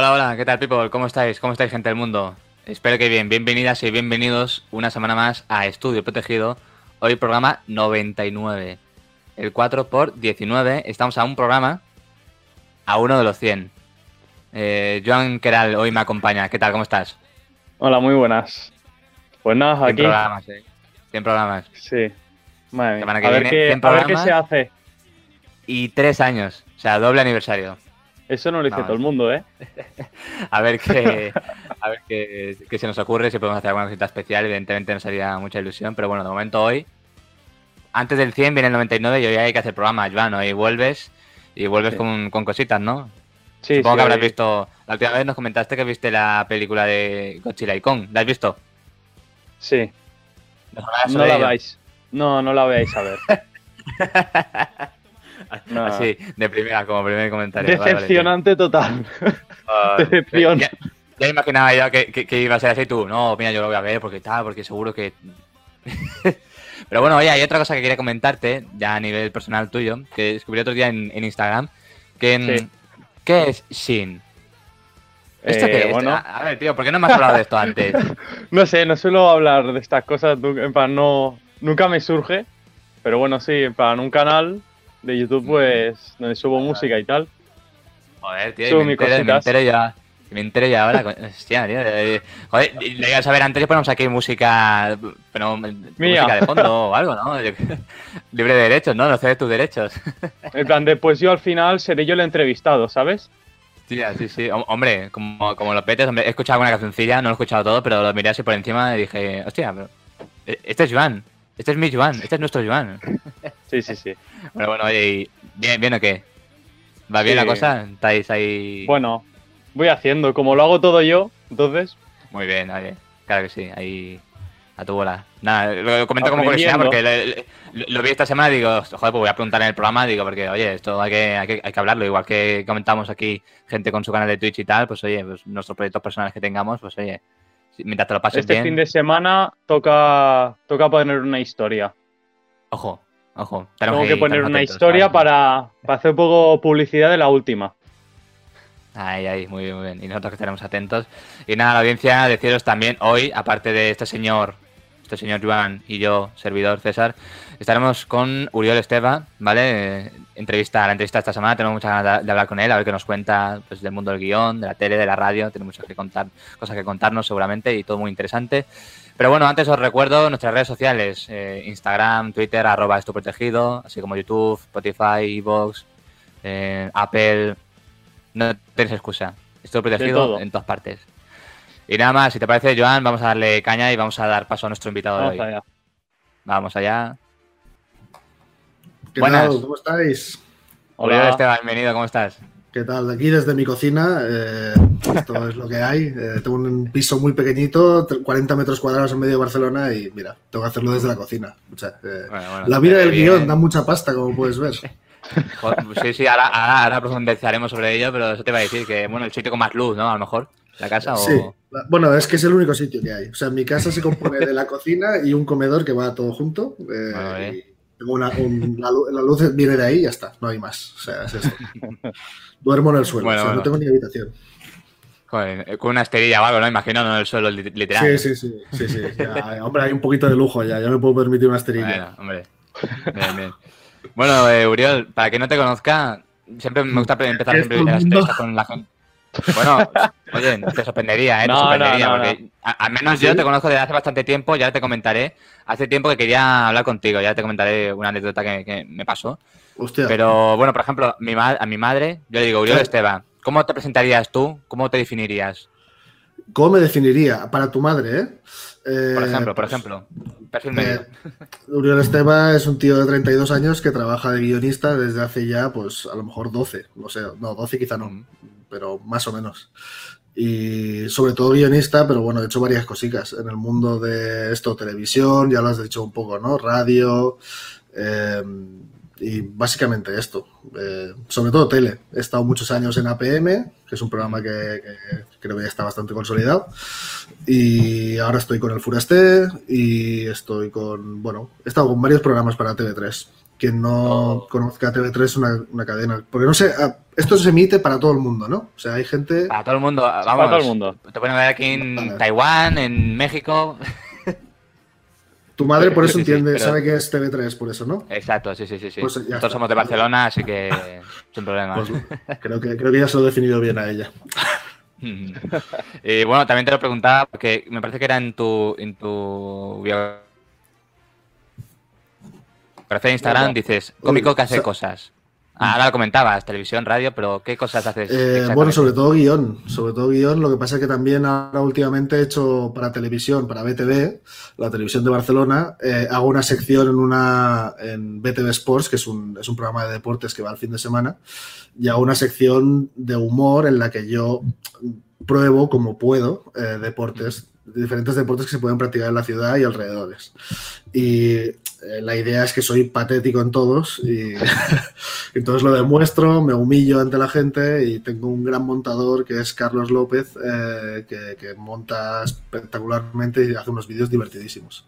Hola, hola, ¿qué tal, people? ¿Cómo estáis? ¿Cómo estáis, gente del mundo? Espero que bien. Bienvenidas y bienvenidos una semana más a Estudio Protegido. Hoy programa 99. El 4 por 19. Estamos a un programa a uno de los 100. Eh, Joan Keral hoy me acompaña. ¿Qué tal? ¿Cómo estás? Hola, muy buenas. Pues nada, 100 aquí. programas, eh. 100 programas. Sí. Madre mía. Semana que a, ver viene, qué, 100 a ver qué programas. se hace. Y tres años. O sea, doble aniversario. Eso no lo dice todo el mundo, ¿eh? A ver qué, a ver qué, qué se nos ocurre, si podemos hacer alguna cosita especial. Evidentemente nos haría mucha ilusión, pero bueno, de momento hoy, antes del 100 viene el 99 y hoy hay que hacer programa, Joan. Hoy vuelves y vuelves Sí. con, con cositas, ¿no? Sí, Supongo sí, que habrás hoy- visto. La última vez nos comentaste que viste la película de Godzilla y Kong. ¿La has visto? Sí. ¿Nos hablarás No la ello? veáis. No, no la veáis a ver. No. Así, de primera, como primer comentario. Vale, vale, Decepcionante total. Ah, Decepción. Ya, ya imaginaba yo que, que- que iba a ser así tú. No, mira, yo lo voy a ver porque tal, porque seguro que. Pero bueno, oye, hay otra cosa que quería comentarte, ya a nivel personal tuyo, que descubrí otro día en, en Instagram. Que, mm, Sí. ¿Qué es Shin? ¿Esto Eh, qué es? bueno. A, ver, tío, ¿por qué no me has hablado de esto antes? No sé, no suelo hablar de estas cosas. En plan, no. Nunca me surge. Pero bueno, sí, en plan, un canal de YouTube, pues, donde subo música y tal. Joder, tío, Subo me entero, me cositas. entero ya. Me entero ya ahora. Hostia, tío. eh, Joder, lo ibas a ver antes y ponemos aquí música. Pero música de fondo o algo, ¿no? Yo- Libre de derechos, ¿no? No de tus derechos. En plan, después yo al final seré yo el entrevistado, ¿sabes? Tía, sí, sí. Hom- Hombre, como, como los petes, hombre, he escuchado alguna cancioncilla, no lo he escuchado todo, pero lo miré así por encima y dije, hostia, pero, eh, este es Joan. Este es mi Joan. Este es nuestro Joan. Sí, sí, sí. Bueno, bueno, oye, ¿bien, bien o qué? ¿Va bien Sí. la cosa? ¿Estáis ahí? Bueno, voy haciendo. Como lo hago todo yo, entonces. Muy bien, oye. Claro que sí, ahí a tu bola. Nada, lo comento como curiosidad porque lo, lo- lo vi esta semana y digo, joder, pues voy a preguntar en el programa, digo, porque oye, esto hay que, hay que, hay que hablarlo, igual que comentamos aquí gente con su canal de Twitch y tal, pues oye, pues nuestros proyectos personales que tengamos, pues oye, mientras te lo pases Este bien, fin de semana toca, toca poner una historia. ojo, ojo. Tengo que poner una atentos, historia para, para hacer un poco publicidad de la última. Ahí, ahí, muy bien, muy bien. Y nosotros que estaremos atentos. Y nada, la audiencia, deciros también hoy, aparte de este señor, este señor Joan y yo, servidor César, estaremos con Uriol Esteva, ¿vale? Entrevista, la entrevista esta semana, tenemos muchas ganas de, hablar con él, a ver qué nos cuenta pues, del mundo del guion, de la tele, de la radio, tiene muchas que contar, cosas que contarnos seguramente y todo muy interesante. Pero bueno, antes os recuerdo nuestras redes sociales, eh, Instagram, Twitter, arroba esto protegido, así como YouTube, Spotify, Evox, eh, Apple, no tenéis excusa. Estoy protegido en todas partes. Y nada más, si te parece, Joan, vamos a darle caña y vamos a dar paso a nuestro invitado Vamos de hoy. allá. Vamos allá. ¿Qué Buenas. tal? ¿Cómo estáis? Hola, Hola. Esteban, bienvenido, ¿cómo estás? ¿Qué tal? Aquí desde mi cocina, eh, esto es lo que hay. Eh, tengo un piso muy pequeñito, tre- 40 metros cuadrados en medio de Barcelona y mira, tengo que hacerlo desde la cocina. O sea, eh, Bueno, bueno, la vida del bien. guion da mucha pasta, como puedes ver. Sí, sí, ahora, ahora, ahora profundizaremos sobre ello, pero eso te iba a decir que, bueno, el sitio con más luz, ¿no? A lo mejor, la casa o... Sí, bueno, es que es el único sitio que hay. O sea, mi casa se compone de la cocina y un comedor que va todo junto. eh, Vale. tengo una, un- la, lu- la luz viene de ahí y ya está, no hay más. O sea, es esto. Duermo en el suelo, Bueno, o sea, bueno. no tengo ni habitación. Joder, eh, con una esterilla o algo, ¿no? Imagino, no en el suelo, li- literal. Sí, sí, sí, sí, sí. Ya, hombre, hay un poquito de lujo ya, ya me puedo permitir una esterilla. Bueno, hombre. Bien, bien. Bueno, eh, Uriol, para que no te conozca, siempre me gusta pre- empezar siempre las entrevistas con la gente. Bueno, oye, te sorprendería, ¿eh? Te No, sorprendería, no, no, porque a- al menos yo te conozco desde hace bastante tiempo, ya te comentaré. Hace tiempo que quería hablar contigo, ya te comentaré una anécdota que, que me pasó. Hostia. Pero bueno, por ejemplo, mi ma- a mi madre, yo le digo, Uriol Sí. Esteban, ¿cómo te presentarías tú? ¿Cómo te definirías? ¿Cómo me definiría? Para tu madre, ¿eh? Eh, Por ejemplo, por ejemplo. Perfil medio. eh, Uriol Esteba es un tío de 32 años que trabaja de guionista desde hace ya, pues, a lo mejor 12. No sé, no, 12 quizá no, Mm. Pero más o menos. Y sobre todo guionista, pero bueno, he hecho varias cositas en el mundo de esto, televisión, ya lo has dicho un poco, ¿no? Radio, eh, y básicamente esto. Eh, sobre todo tele. He estado muchos años en APM, que es un programa que, que creo que ya está bastante consolidado. Y ahora estoy con el Furasté y estoy con, bueno, he estado con varios programas para TV3. Quien no conozca TV3 es una, una cadena. Porque no sé, ah, esto se emite para todo el mundo, ¿no? O sea, hay gente. Para todo el mundo, vamos. Para todo el mundo. Te pueden ver aquí en Vale. Taiwán, en México. Tu madre por eso Sí, sí, entiende, pero- sabe que es TV3, por eso, ¿no? Exacto, sí, sí, sí. sí. Pues ya Nosotros está. somos de Barcelona, así que sin problemas. Pues creo que, creo que ya se lo he definido bien a ella. y bueno, también te lo preguntaba porque me parece que era en tu, en tu biografía de Instagram, dices, cómico que hace cosas. Ah, Ahora lo comentabas, televisión, radio, pero ¿qué cosas haces? Eh, bueno, sobre todo guion, sobre todo guion. Lo que pasa es que también ahora últimamente he hecho para televisión, para BTV, la televisión de Barcelona, eh, hago una sección en una en BTV Sports, que es un, es un programa de deportes que va al fin de semana, y hago una sección de humor en la que yo pruebo como puedo eh, deportes, diferentes deportes que se pueden practicar en la ciudad y alrededores. Y eh, la idea es que soy patético en todos y entonces lo demuestro, me humillo ante la gente y tengo un gran montador que es Carlos López eh, que, que monta espectacularmente y hace unos vídeos divertidísimos.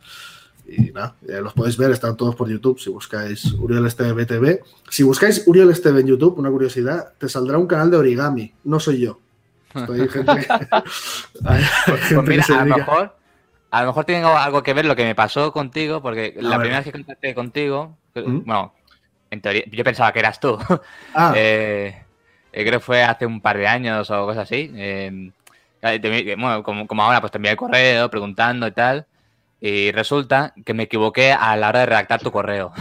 Y nada, eh, los podéis ver, están todos por YouTube si buscáis Uriel Esteve BTV. Si buscáis Uriel Esteve en YouTube, una curiosidad, te saldrá un canal de origami, no soy yo. Estoy gente que, hay gente Pues que mira, se a lo mejor, a lo mejor tiene algo que ver lo que me pasó contigo, porque la ver. primera vez que contacté contigo, ¿Mm? bueno, en teoría, yo pensaba que eras tú. Ah, Eh, eh, creo que fue hace un par de años o cosas así. Eh, eh, bueno, como, como ahora, pues te envié el correo preguntando y tal. Y resulta que me equivoqué a la hora de redactar tu correo.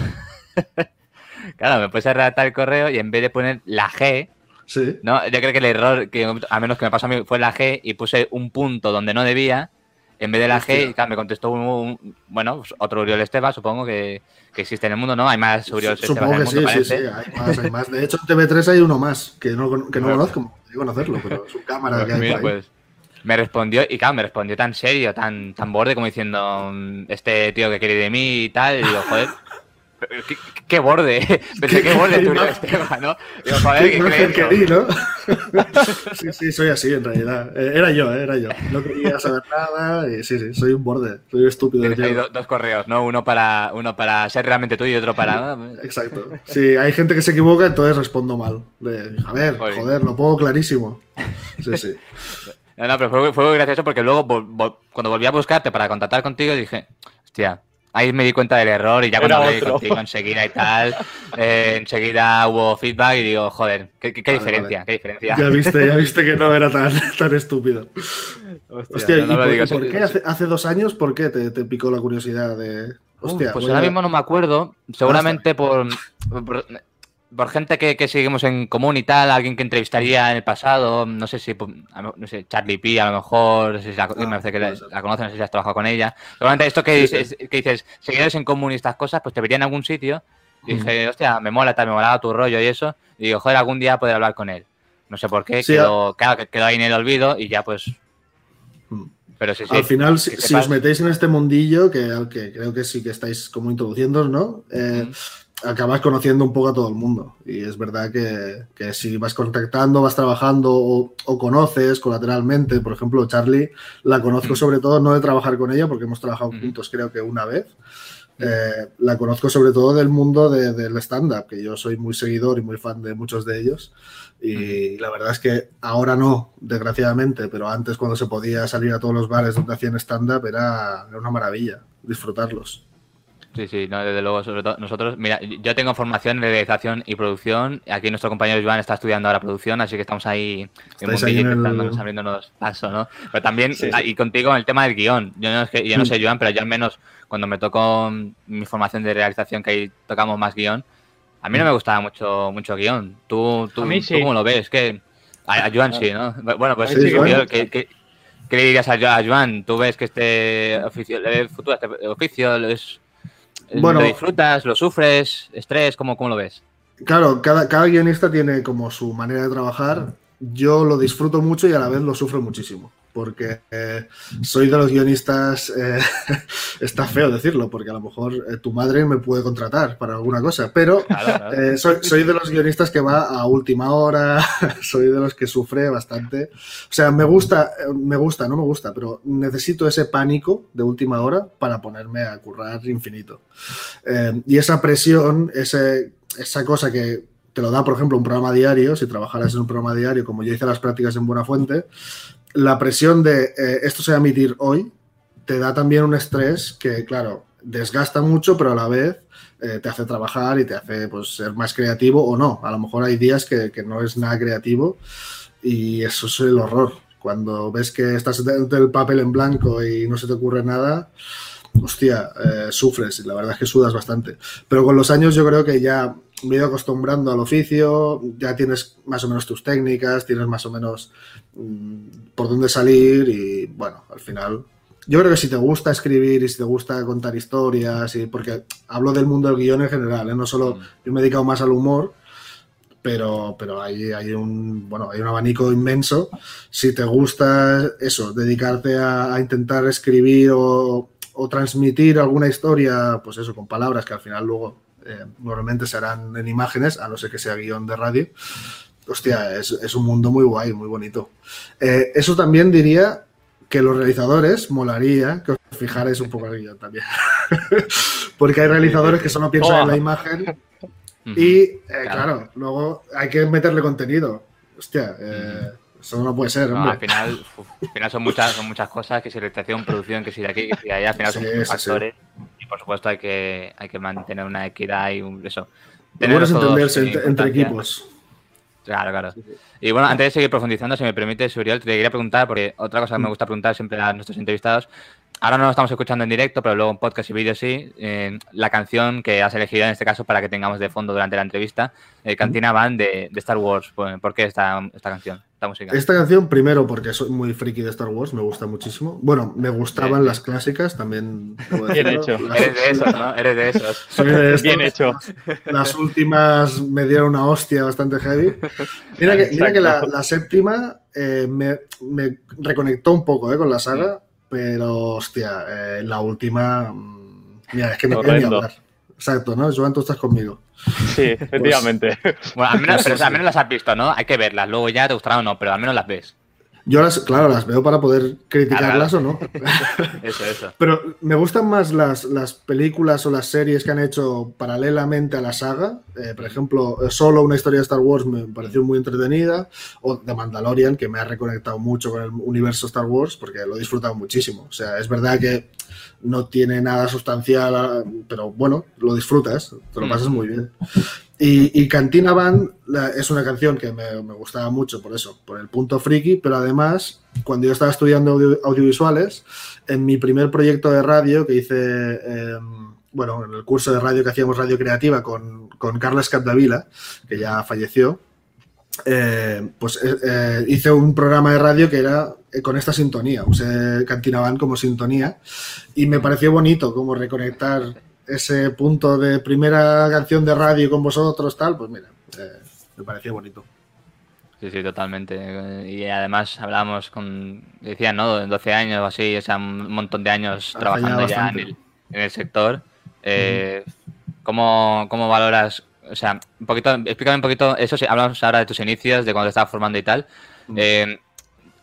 claro, me puse a redactar el correo y en vez de poner la G, sí. ¿no? Yo creo que el error, que a menos que me pasó a mí, fue la G y puse un punto donde no debía. En vez de la G, y claro, me contestó un, un- bueno, pues otro Uriol Esteba, supongo que, que existe en el mundo, ¿no? Hay más Uriol Estebas en Supongo el que mundo, sí, sí, parece. sí, hay más, hay más. De hecho, en TV3 hay uno más, que no, que no Bueno. conozco, gustaría conocerlo, pero es un cámara que hay Mira, por ahí. pues, me respondió, y claro, me respondió tan serio, tan, tan borde, como diciendo, mm, este tío que quiere de mí y tal, y digo, joder, qué, borde, pensé qué borde tú. Esteban, ¿no? Digo, joder, Qué que di, ¿no? sí, sí, soy así en realidad. Eh, Era yo, eh, era yo. No quería saber nada y sí, sí, soy un borde, soy estúpido. Tienes ahí tío. do- dos correos, ¿no? Uno para, uno para ser realmente tuyo y otro para... Exacto. Sí, hay gente que se equivoca, entonces respondo mal. De, a ver, Joder. joder, lo pongo clarísimo. Sí, sí. No, no, pero fue, fue muy gracioso porque luego, vol- vol- cuando volví a buscarte para contactar contigo, dije, hostia, ahí me di cuenta del error y ya cuando hablé contigo enseguida y tal, eh, enseguida hubo feedback y digo, joder, qué, qué- qué Vale, diferencia, vale. qué diferencia. Ya viste, ya viste que no era tan, tan estúpido. Hostia, no, ¿y no lo por, digo, y por qué hace, hace dos años, por qué te, te picó la curiosidad de... Hostia, Uh, pues ahora a- mismo no me acuerdo, seguramente por, por, por gente que, que seguimos en común y tal, alguien que entrevistaría en el pasado, no sé si, lo- no sé, Charlie P, a lo mejor, no sé si la, me parece que la, conoces, no sé si has trabajado con ella. Seguramente esto que, Sí, dices, que dices, seguidores en común y estas cosas, pues te vería en algún sitio. Y dije, hostia, me mola tal, me molaba tu rollo y eso. Y digo, joder, algún día poder hablar con él. No sé por qué, Sí, quedó, claro, quedó ahí en el olvido y ya pues. Mm. Pero sí, sí. Al final, si, os metéis en este mundillo, que, que creo que sí que estáis como introduciendo, ¿no? Eh, acabas conociendo un poco a todo el mundo. Y es verdad que, que si vas contactando, vas trabajando o, o conoces colateralmente, por ejemplo, Charlie, la conozco Mm. sobre todo no de trabajar con ella, porque hemos trabajado Ujú. juntos creo que una vez. Eh, la conozco sobre todo del mundo de- del stand-up, que yo soy muy seguidor y muy fan de muchos de ellos. Y la verdad es que ahora no, desgraciadamente, pero antes cuando se podía salir a todos los bares donde hacían stand-up era, era una maravilla disfrutarlos. Sí, sí, no, desde luego, sobre todo nosotros, mira, yo tengo formación en realización y producción, aquí nuestro compañero Joan está estudiando ahora producción, así que estamos ahí ahí en el- intentándonos, abriéndonos paso, ¿no? Pero también, Sí, sí. ah, y contigo en el tema del guion, yo no, es que, yo no sé Joan, pero yo al menos cuando me tocó mi formación de realización, que ahí tocamos más guion, a mí no me gustaba mucho, mucho guion. ¿Tú, tú, A mí tú cómo lo ves? Que a, a Joan sí, ¿no? Bueno, pues sí, yo- Joan. ¿qué, qué- qué le dirías a, Jo- a Joan? ¿Tú ves que este oficio, el futuro, este oficio es... Bueno. ¿Lo disfrutas? ¿Lo sufres? ¿Estrés? ¿Cómo, cómo lo ves? Claro, cada, cada guionista tiene como su manera de trabajar. Yo lo disfruto mucho y a la vez lo sufro muchísimo. Porque eh, soy de los guionistas, eh, está feo decirlo, porque a lo mejor eh, tu madre me puede contratar para alguna cosa, pero soy, soy, de los guionistas que va a última hora, soy de los que sufre bastante. O sea, me gusta, me gusta, no me gusta, pero necesito ese pánico de última hora para ponerme a currar infinito. y esa presión, ese, esa cosa que te lo da, por ejemplo, un programa diario, si trabajaras en un programa diario, como yo hice las prácticas en Buena Fuente, la presión de eh, esto se va a emitir hoy te da también un estrés que, claro, desgasta mucho, pero a la vez eh, te hace trabajar y te hace pues, ser más creativo o no. A lo mejor hay días que, no es nada creativo y eso es el horror. Cuando ves que estás dentro del papel en blanco y no se te ocurre nada, hostia, eh, sufres y la verdad es que sudas bastante. Pero con los años yo creo que ya me he ido acostumbrando al oficio, ya tienes más o menos tus técnicas, tienes más o menos por dónde salir y bueno, al final yo creo que si te gusta escribir y si te gusta contar historias, y porque hablo del mundo del guion en general, ¿eh? no solo mm. yo me he dedicado más al humor, pero, pero hay, hay, un, bueno, hay un abanico inmenso. Si te gusta eso, dedicarte a, intentar escribir o, o, transmitir alguna historia, pues eso, con palabras que al final luego eh, normalmente se harán en imágenes, a no ser que sea guion de radio. Hostia, es, un mundo muy guay, muy bonito. Eh, eso también diría que los realizadores molaría que os fijarais un poco en también. Porque hay realizadores que solo piensan en la imagen y, eh, claro. luego hay que meterle contenido. Hostia, eso no puede ser. al, final, al final son muchas, son muchas cosas, que si realización, producción, que si de aquí, que si de allá, al final son muchos factores por supuesto hay que, hay que mantener una equidad y un, eso. Tener entenderse entre, equipos. Claro, claro. Y bueno, antes de seguir profundizando, si me permite, Suriel, te quería preguntar, porque otra cosa que me gusta preguntar siempre a nuestros entrevistados, ahora no lo estamos escuchando en directo, pero luego en podcast y vídeo sí, eh, la canción que has elegido en este caso para que tengamos de fondo durante la entrevista, eh, Cantina Van de, de, Star Wars. ¿Por qué esta, esta canción? Esta canción, primero, porque soy muy friki de Star Wars, me gusta muchísimo. Bueno, me gustaban las clásicas también. Bien hecho. Eres de esos, ¿no? Eres de. Soy de Bien hecho. Las últimas me dieron una hostia bastante heavy. Mira que, mira que la, séptima eh, me, me, reconectó un poco eh, con la saga, pero hostia, eh, la última. Mm, mira, es que me quería hablar. Exacto, ¿no? Joan, tú estás conmigo. Sí, pues, efectivamente. bueno, al menos, pero, al menos las has visto, ¿no? Hay que verlas. Luego ya te gustarán o no, pero al menos las ves. Yo las, claro, las veo para poder criticarlas o no. eso, eso. Pero me gustan más las, las, películas o las series que han hecho paralelamente a la saga. Eh, por ejemplo, solo una historia de Star Wars me pareció muy entretenida. O The Mandalorian, que me ha reconectado mucho con el universo Star Wars, porque lo he disfrutado muchísimo. O sea, es verdad que no tiene nada sustancial, pero bueno, lo disfrutas, te lo pasas muy bien. Y, Cantina Band es una canción que me, gustaba mucho por eso, por el punto friki, pero además, cuando yo estaba estudiando audiovisuales, en mi primer proyecto de radio que hice, em, bueno, en el curso de radio que hacíamos Radio Creativa con, con Carles Capdevila, que ya falleció, eh, pues eh, eh, hice un programa de radio que era con esta sintonía, usé Cantina Band como sintonía y me pareció bonito como reconectar ese punto de primera canción de radio con vosotros, tal, pues mira, me pareció bonito. Sí, sí, totalmente. Y además hablábamos con, decían, ¿no? 12 años o así, o sea, un montón de años trabajando ya en el, sector. ¿cómo, ¿Cómo valoras o sea, un poquito, explícame un poquito, eso sí, hablamos ahora de tus inicios, de cuando te estabas formando y tal. Eh,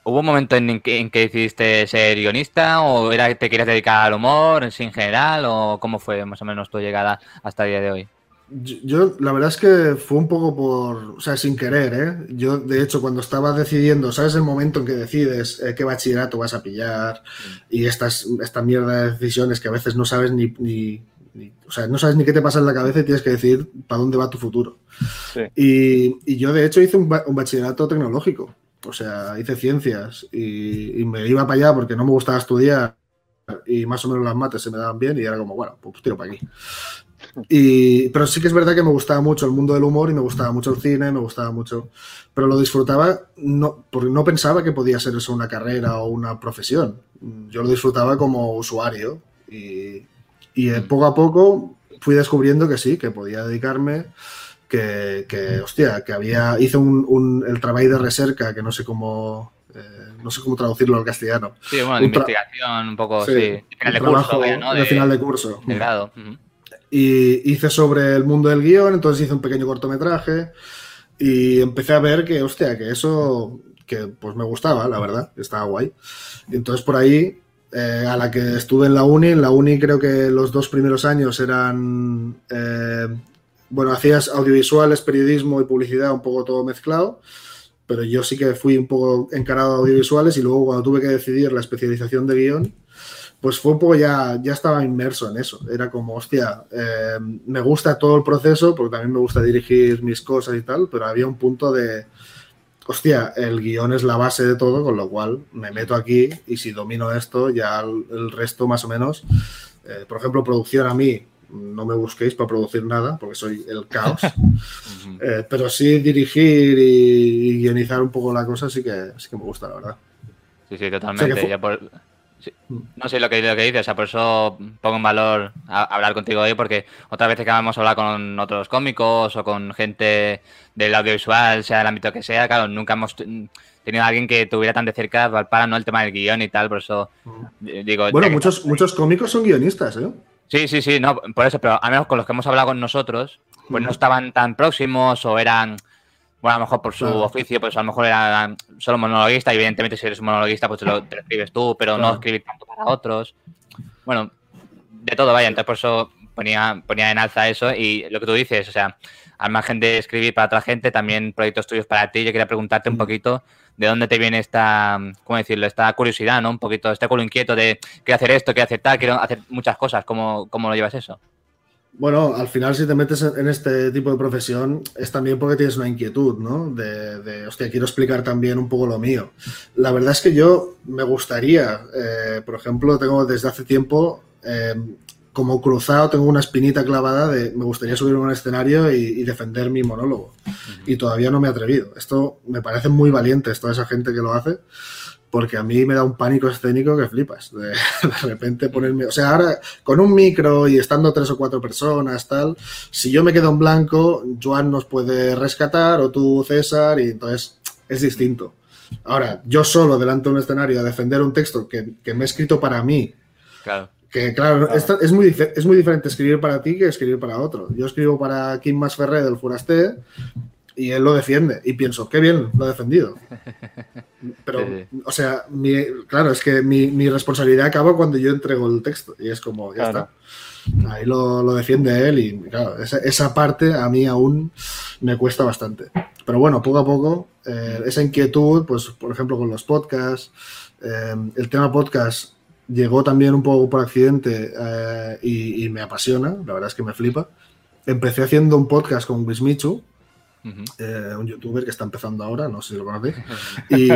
¿Hubo un momento en que, decidiste ser guionista o era te querías dedicar al humor en sí en general o cómo fue más o menos tu llegada hasta el día de hoy? Yo, la verdad es que fue un poco por, o sea, sin querer, ¿eh? Yo, de hecho, cuando estaba decidiendo, ¿sabes el momento en que decides eh, qué bachillerato vas a pillar? Y estas, esta mierda de decisiones que a veces no sabes ni, o sea, no sabes ni qué te pasa en la cabeza y tienes que decir para dónde va tu futuro. Y, yo, de hecho, hice un, bachillerato tecnológico. O sea, hice ciencias y, me iba para allá porque no me gustaba estudiar y más o menos las mates se me daban bien y era como, bueno, pues tiro para aquí. Y, pero sí que es verdad que me gustaba mucho el mundo del humor y me gustaba mucho el cine, me gustaba mucho, pero lo disfrutaba no, porque no pensaba que podía ser eso una carrera o una profesión. Yo lo disfrutaba como usuario y, y eh, poco a poco fui descubriendo que sí, que podía dedicarme, que, hostia, que había, hice un, el trabajo de recerca, que no sé cómo, Eh, no sé cómo traducirlo al castellano. Sí, bueno, de investigación, un poco, sí. sí. Final de curso, ¿no? De, final de curso. De grado. Y hice sobre el mundo del guion, entonces hice un pequeño cortometraje y empecé a ver que, hostia, que eso, que pues me gustaba, la verdad, estaba guay. Y entonces por ahí, eh, a la que estuve en la uni, en la uni creo que los dos primeros años eran, eh, bueno, hacías audiovisuales, periodismo y publicidad, un poco todo mezclado pero yo sí que fui un poco encarado a audiovisuales y luego cuando tuve que decidir la especialización de guion, pues fue un poco ya, ya estaba inmerso en eso. Era como, hostia, eh, me gusta todo el proceso porque también me gusta dirigir mis cosas y tal, pero había un punto de, hostia, el guion es la base de todo, con lo cual me meto aquí y si domino esto, ya el, resto más o menos, eh, por ejemplo, producción a mí no me busquéis para producir nada, porque soy el caos. Eh, pero sí dirigir y, guionizar un poco la cosa sí que, sí que me gusta, la verdad. Sí, sí, totalmente. Mm. No sé lo que, lo que dices, o sea, por eso pongo en valor hablar contigo hoy, porque otras veces que vamos a hablar con otros cómicos o con gente del audiovisual, sea del ámbito que sea, claro, nunca hemos tenido a alguien que tuviera tan de cerca para no el tema del guion y tal, por eso mm. digo... Bueno, muchos, muchos cómicos son guionistas, ¿eh? Sí, sí, sí, no, por eso, pero al menos con los que hemos hablado con nosotros, pues no estaban tan próximos o eran, bueno, a lo mejor por su oficio, pues a lo mejor eran solo monologuista y evidentemente si eres monologuista pues te lo, escribes tú, pero no escribir tanto para otros. Bueno, de todo, vaya, entonces por eso ponía, ponía en alza eso y lo que tú dices, o sea, al margen de escribir para otra gente, también proyectos tuyos para ti, yo quería preguntarte un poquito de dónde te viene esta, ¿cómo decirlo? Esta curiosidad, ¿no? Un poquito, este culo inquieto de quiero hacer esto, quiero hacer tal, quiero hacer muchas cosas. ¿Cómo, cómo lo llevas eso? Bueno, al final si te metes en este tipo de profesión es también porque tienes una inquietud, ¿no? De, de hostia, quiero explicar también un poco lo mío. La verdad es que yo me gustaría, eh, por ejemplo, tengo desde hace tiempo eh, como cruzado tengo una espinita clavada de me gustaría subir a un escenario y, defender mi monólogo. Y todavía no me he atrevido. Esto me parece muy valiente, toda esa gente que lo hace, porque a mí me da un pánico escénico que flipas. De, repente ponerme. O sea, ahora con un micro y estando tres o cuatro personas, tal, si yo me quedo en blanco, Joan nos puede rescatar o tú, César, y entonces es distinto. Ahora, yo solo delante de un escenario a defender un texto que, que me he escrito para mí. Claro que claro, es, muy, es muy diferente escribir para ti que escribir para otro. Yo escribo para Kim Masferré del Furaste y él lo defiende. Y pienso, qué bien, lo ha defendido. Pero, o sea, claro, es que mi, responsabilidad acaba cuando yo entrego el texto. Y es como, ya está. Ahí lo, defiende él y claro, esa, parte a mí aún me cuesta bastante. Pero bueno, poco a poco, eh, esa inquietud, pues por ejemplo con los podcasts, eh, el tema podcast llegó también un poco por accidente eh, y, me apasiona, la verdad es que me flipa. Empecé haciendo un podcast con Bismichu, eh, un youtuber que está empezando ahora, no sé si lo conocéis. Y...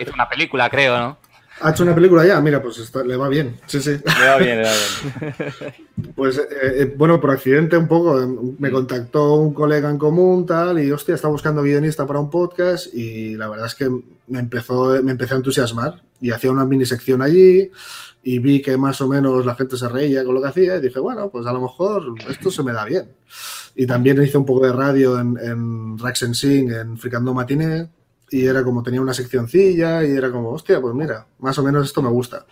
Hizo una película, creo, ¿no? Ha hecho una película ya, mira, pues le va bien. Sí, sí. Le va bien, le va bien. Pues eh, eh, bueno, por accidente un poco, eh, me mm. contactó un colega en común, tal, y hostia, está buscando guionista para un podcast, y la verdad es que me empezó, me empecé a entusiasmar. Y hacía una mini sección allí, y vi que más o menos la gente se reía con lo que hacía, y dije, bueno, pues a lo mejor esto se me da bien. Y también hice un poco de radio en, en Rax Sing, en Fricando Matiné, y era como tenía una seccioncilla y era como, hostia, pues mira, más o menos esto me gusta.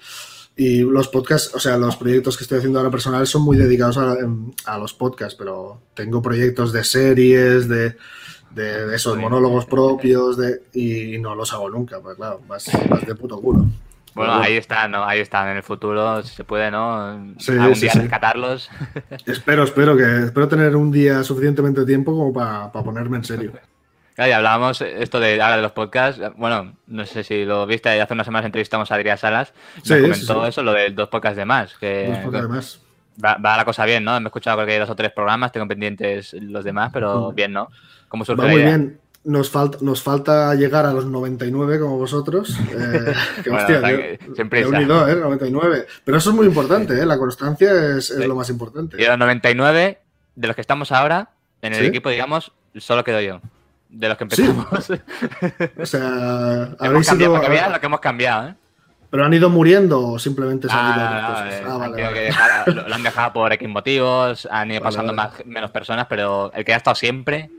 Y los podcasts, o sea, los proyectos que estoy haciendo ahora personales son muy dedicados a, los podcasts, pero tengo proyectos de series, de, de esos monólogos propios, de, y no los hago nunca, pues claro, más, de puto culo. Bueno, ahí están, ¿no? Ahí están. En el futuro, si se puede, ¿no? Sí, Algún día rescatarlos. Espero, espero que espero tener un día suficientemente tiempo como para ponerme en serio. Y hablábamos esto de ahora de los podcasts. Bueno, no sé si lo viste, hace unas semanas entrevistamos a Adrián Salas. Sí, nos comentó eso, lo de dos podcasts de más. Que, dos podcasts de más. Va, la cosa bien, ¿no? Me he escuchado creo que dos o tres programas, tengo pendientes los demás, pero bien, ¿no? ¿Cómo surge va muy bien. Nos falta, nos falta llegar a los 99 como vosotros. Eh, que, hostia, siempre unido, ¿eh? 99. Pero eso es muy importante, ¿eh? La constancia es, es lo más importante. Y los 99, de los que estamos ahora, en el equipo, digamos, solo quedo yo de los que empezamos. o sea, habéis sido... lo que hemos cambiado, ¿eh? ¿Pero han ido muriendo o simplemente se han ido ah, ah, vale, lo, han dejado por X motivos, han ido pasando más, menos personas, pero el que ha estado siempre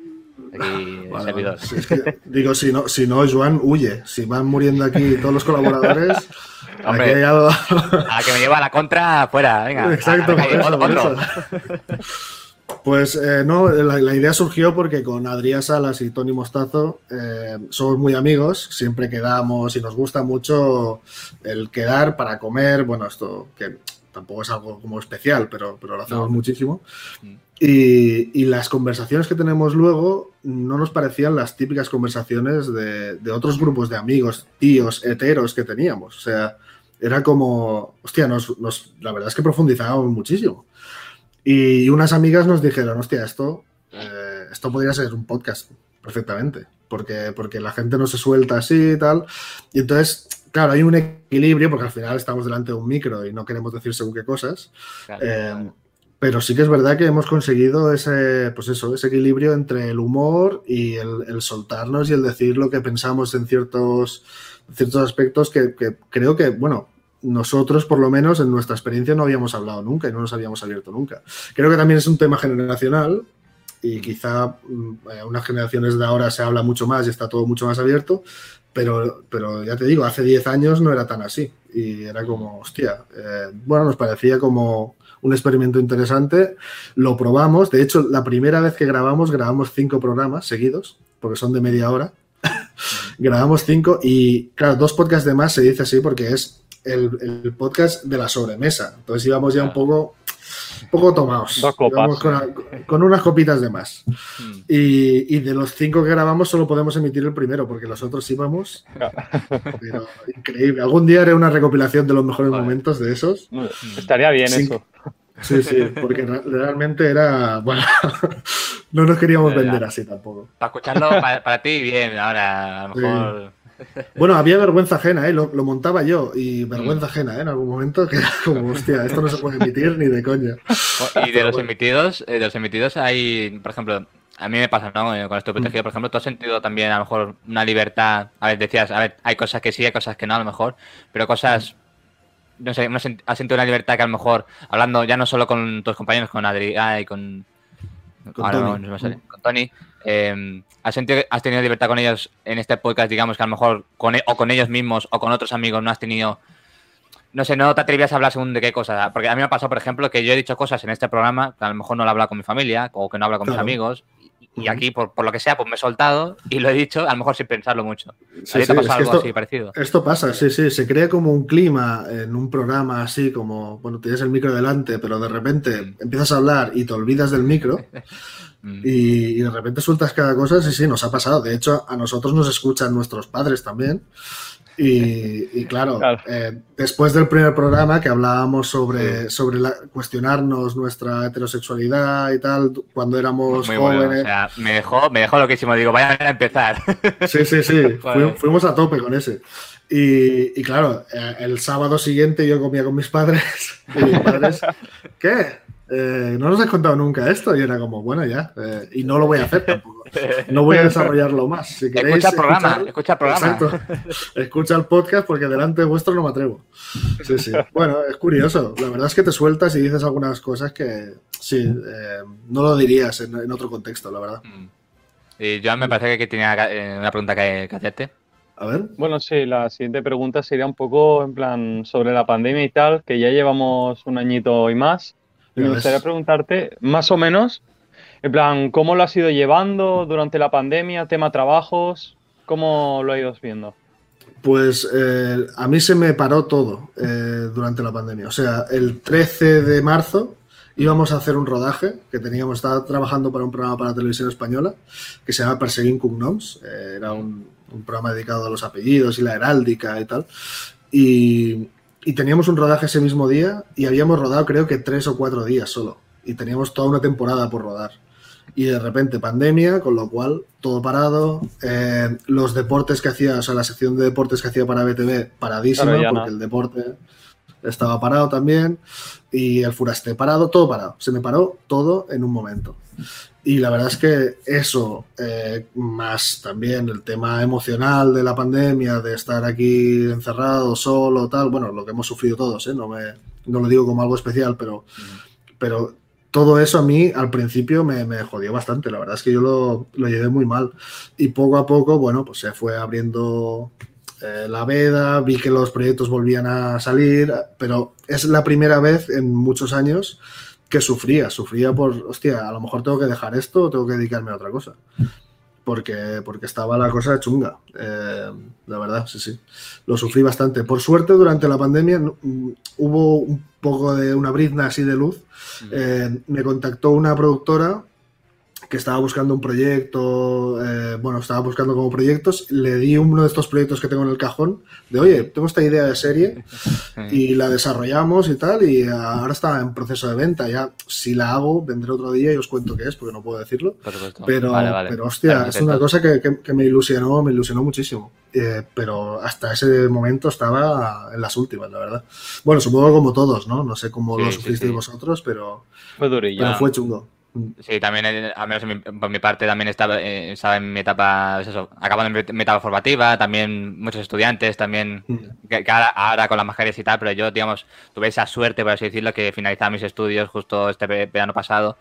aquí Vale, servidor. vale. Sí, es que, digo, si no, si no, Joan huye. Si van muriendo aquí todos los colaboradores, Hombre. aquí A la que me lleva la contra, fuera, venga. Exacto, A- a- por eso, por otro. eso. Pues eh, no, la, la idea surgió porque con Adrián Salas y Tony Mostazo eh, somos muy amigos, siempre quedamos y nos gusta mucho el quedar para comer, bueno, esto que tampoco es algo como especial, pero, pero lo hacemos No. muchísimo. Mm. Y, y las conversaciones que tenemos luego no nos parecían las típicas conversaciones de, de otros grupos de amigos, tíos, heteros que teníamos. O sea, era como, hostia, nos, nos- la verdad es que profundizábamos muchísimo. Y unas amigas nos dijeron, hostia, esto, eh, esto podría ser un podcast perfectamente, porque, porque la gente no se suelta así y tal. Y entonces, claro, hay un equilibrio, porque al final estamos delante de un micro y no queremos decir según qué cosas. Claro, Eh, claro. pero sí que es verdad que hemos conseguido ese, pues eso, ese equilibrio entre el humor y el, el soltarnos y el decir lo que pensamos en ciertos, ciertos aspectos que, que creo que, bueno, nosotros por lo menos en nuestra experiencia no habíamos hablado nunca y no nos habíamos abierto nunca. Creo que también es un tema generacional y quizá mm, eh, unas generaciones de ahora se habla mucho más y está todo mucho más abierto, pero, pero ya te digo, hace 10 años no era tan así y era como, hostia, eh, bueno, nos parecía como un experimento interesante, lo probamos, de hecho, la primera vez que grabamos, grabamos cinco programas seguidos, porque son de media hora, grabamos cinco y, claro, dos podcasts de más se dice así porque es el, el podcast de la sobremesa, entonces íbamos ya un poco... Un poco tomados. Dos copas. Íbamos Con, con unas copitas de más. Mm. Y, y de los cinco que grabamos solo podemos emitir el primero, porque los otros íbamos. Pero increíble. Algún día haré una recopilación de los mejores Vale. momentos de esos. Estaría bien eso. Sí, sí, porque re- realmente era. Bueno, no nos queríamos vender así tampoco. Para escucharlo para, para ti, bien, ahora a lo Sí. Bueno, había vergüenza ajena, ¿eh? lo, lo montaba yo y vergüenza ajena ¿eh? en algún momento, que era como, hostia, esto no se puede emitir ni de coña. Y de los emitidos, eh, de los emitidos hay, por ejemplo, a mí me pasa, ¿no? Eh, Con esto protegido, por ejemplo, ¿tú has sentido también a lo mejor una libertad? A ver, decías, a ver, hay cosas que sí, hay cosas que no, a lo mejor, pero cosas, no sé, ¿no has sent- has sentido una libertad que a lo mejor, hablando ya no solo con tus compañeros, con Adri ah, y con... Con ahora Tony. no- no me sale, con Tony, eh, ¿has, sentido, has tenido libertad con ellos en este podcast, digamos, que a lo mejor con, e- o con ellos mismos o con otros amigos no has tenido no sé, no te atrevías a hablar según de qué cosas. Porque a mí me ha pasado, por ejemplo, que yo he dicho cosas en este programa que a lo mejor no lo he hablado con mi familia o que no hablo con Claro. mis amigos. Y aquí, por, por lo que sea, pues me he soltado y lo he dicho, a lo mejor sin pensarlo mucho. Sí, ¿A ti te sí, ha es algo esto- así parecido? Esto pasa, sí, sí, se crea como un clima en un programa así, como, bueno, tienes el micro delante, pero de repente Mm. empiezas a hablar y te olvidas del micro Mm. y, y de repente sueltas cada cosa, sí, sí, nos ha pasado. De hecho, a nosotros nos escuchan nuestros padres también. Y, y claro, Claro. eh, después del primer programa que hablábamos sobre, sobre la- cuestionarnos nuestra heterosexualidad y tal, cuando éramos Muy bueno. jóvenes. O sea, me dejó, me dejó loquísimo. Digo, vaya a empezar. Sí, sí, sí. Fuimos a tope con ese. Y, y claro, eh, el sábado siguiente yo comía con mis padres. Y mis padres, ¿qué? Eh, no nos has contado nunca esto. Y era como, bueno, ya. eh, y no lo voy a hacer tampoco. No voy a desarrollarlo más. Si queréis escucha el programa, escuchar- escucha el programa. Exacto. Escucha el podcast porque delante de vuestro no me atrevo. Sí, sí. Bueno, es curioso. La verdad es que te sueltas y dices algunas cosas que sí, eh, no lo dirías en, en otro contexto, la verdad. Mm. Y Joan me parece que tenía una pregunta que, que hacerte. A ver. Bueno, sí, la siguiente pregunta sería un poco en plan sobre la pandemia y tal, que ya llevamos un añito y más. Me gustaría preguntarte, más o menos, en plan, ¿cómo lo has ido llevando durante la pandemia? Tema trabajos, ¿cómo lo has ido viendo? Pues eh, a mí se me paró todo eh, durante la pandemia. O sea, el 13 de marzo íbamos a hacer un rodaje que teníamos, estaba trabajando para un programa para televisión española que se llama Perseguin Cognoms. Eh, era un, un programa dedicado a los apellidos y la heráldica y tal. Y, y teníamos un rodaje ese mismo día y habíamos rodado creo que tres o cuatro días solo. Y teníamos toda una temporada por rodar. Y de repente pandemia, con lo cual todo parado. Eh, los deportes que hacía, o sea, la sección de deportes que hacía para BTV, paradísima, Claro, porque no. el deporte estaba parado también. Y el Furaste parado, todo parado. Se me paró todo en un momento. Y la verdad es que eso, eh, más también el tema emocional de la pandemia, de estar aquí encerrado, solo, tal, bueno, lo que hemos sufrido todos, ¿eh? no, me, no lo digo como algo especial, pero, pero todo eso a mí al principio me, me, jodió bastante. La verdad es que yo lo, lo, llevé muy mal. Y poco a poco, bueno, pues se fue abriendo eh, la veda, vi que los proyectos volvían a salir, pero es la primera vez en muchos años que sufría. Sufría por, hostia, a lo mejor tengo que dejar esto o tengo que dedicarme a otra cosa. Porque, porque estaba la cosa chunga. Eh, la verdad, sí, sí. Lo sufrí bastante. Por suerte, durante la pandemia mm, hubo un poco de una brizna así de luz. Eh, me contactó una productora que estaba buscando un proyecto, eh, bueno, estaba buscando como proyectos, le di uno de estos proyectos que tengo en el cajón, de oye, tengo esta idea de serie y la desarrollamos y tal, y ahora está en proceso de venta, ya si la hago, vendré otro día y os cuento qué es, porque no puedo decirlo, pero, pero hostia, es una cosa que, que, me ilusionó, me ilusionó muchísimo, eh, pero hasta ese momento estaba en las últimas, la verdad. Bueno, supongo como todos, ¿no? No sé cómo lo sufristeis vosotros, pero fue, pero fue chungo. Sí, también, eh, al menos por mi parte, también estaba, eh, estaba en mi etapa, pues eso, acabando mi etapa formativa, también muchos estudiantes, también, que, ahora, con las mascarillas y tal, pero yo, digamos, tuve esa suerte, por así decirlo, que finalizaba mis estudios justo este verano pasado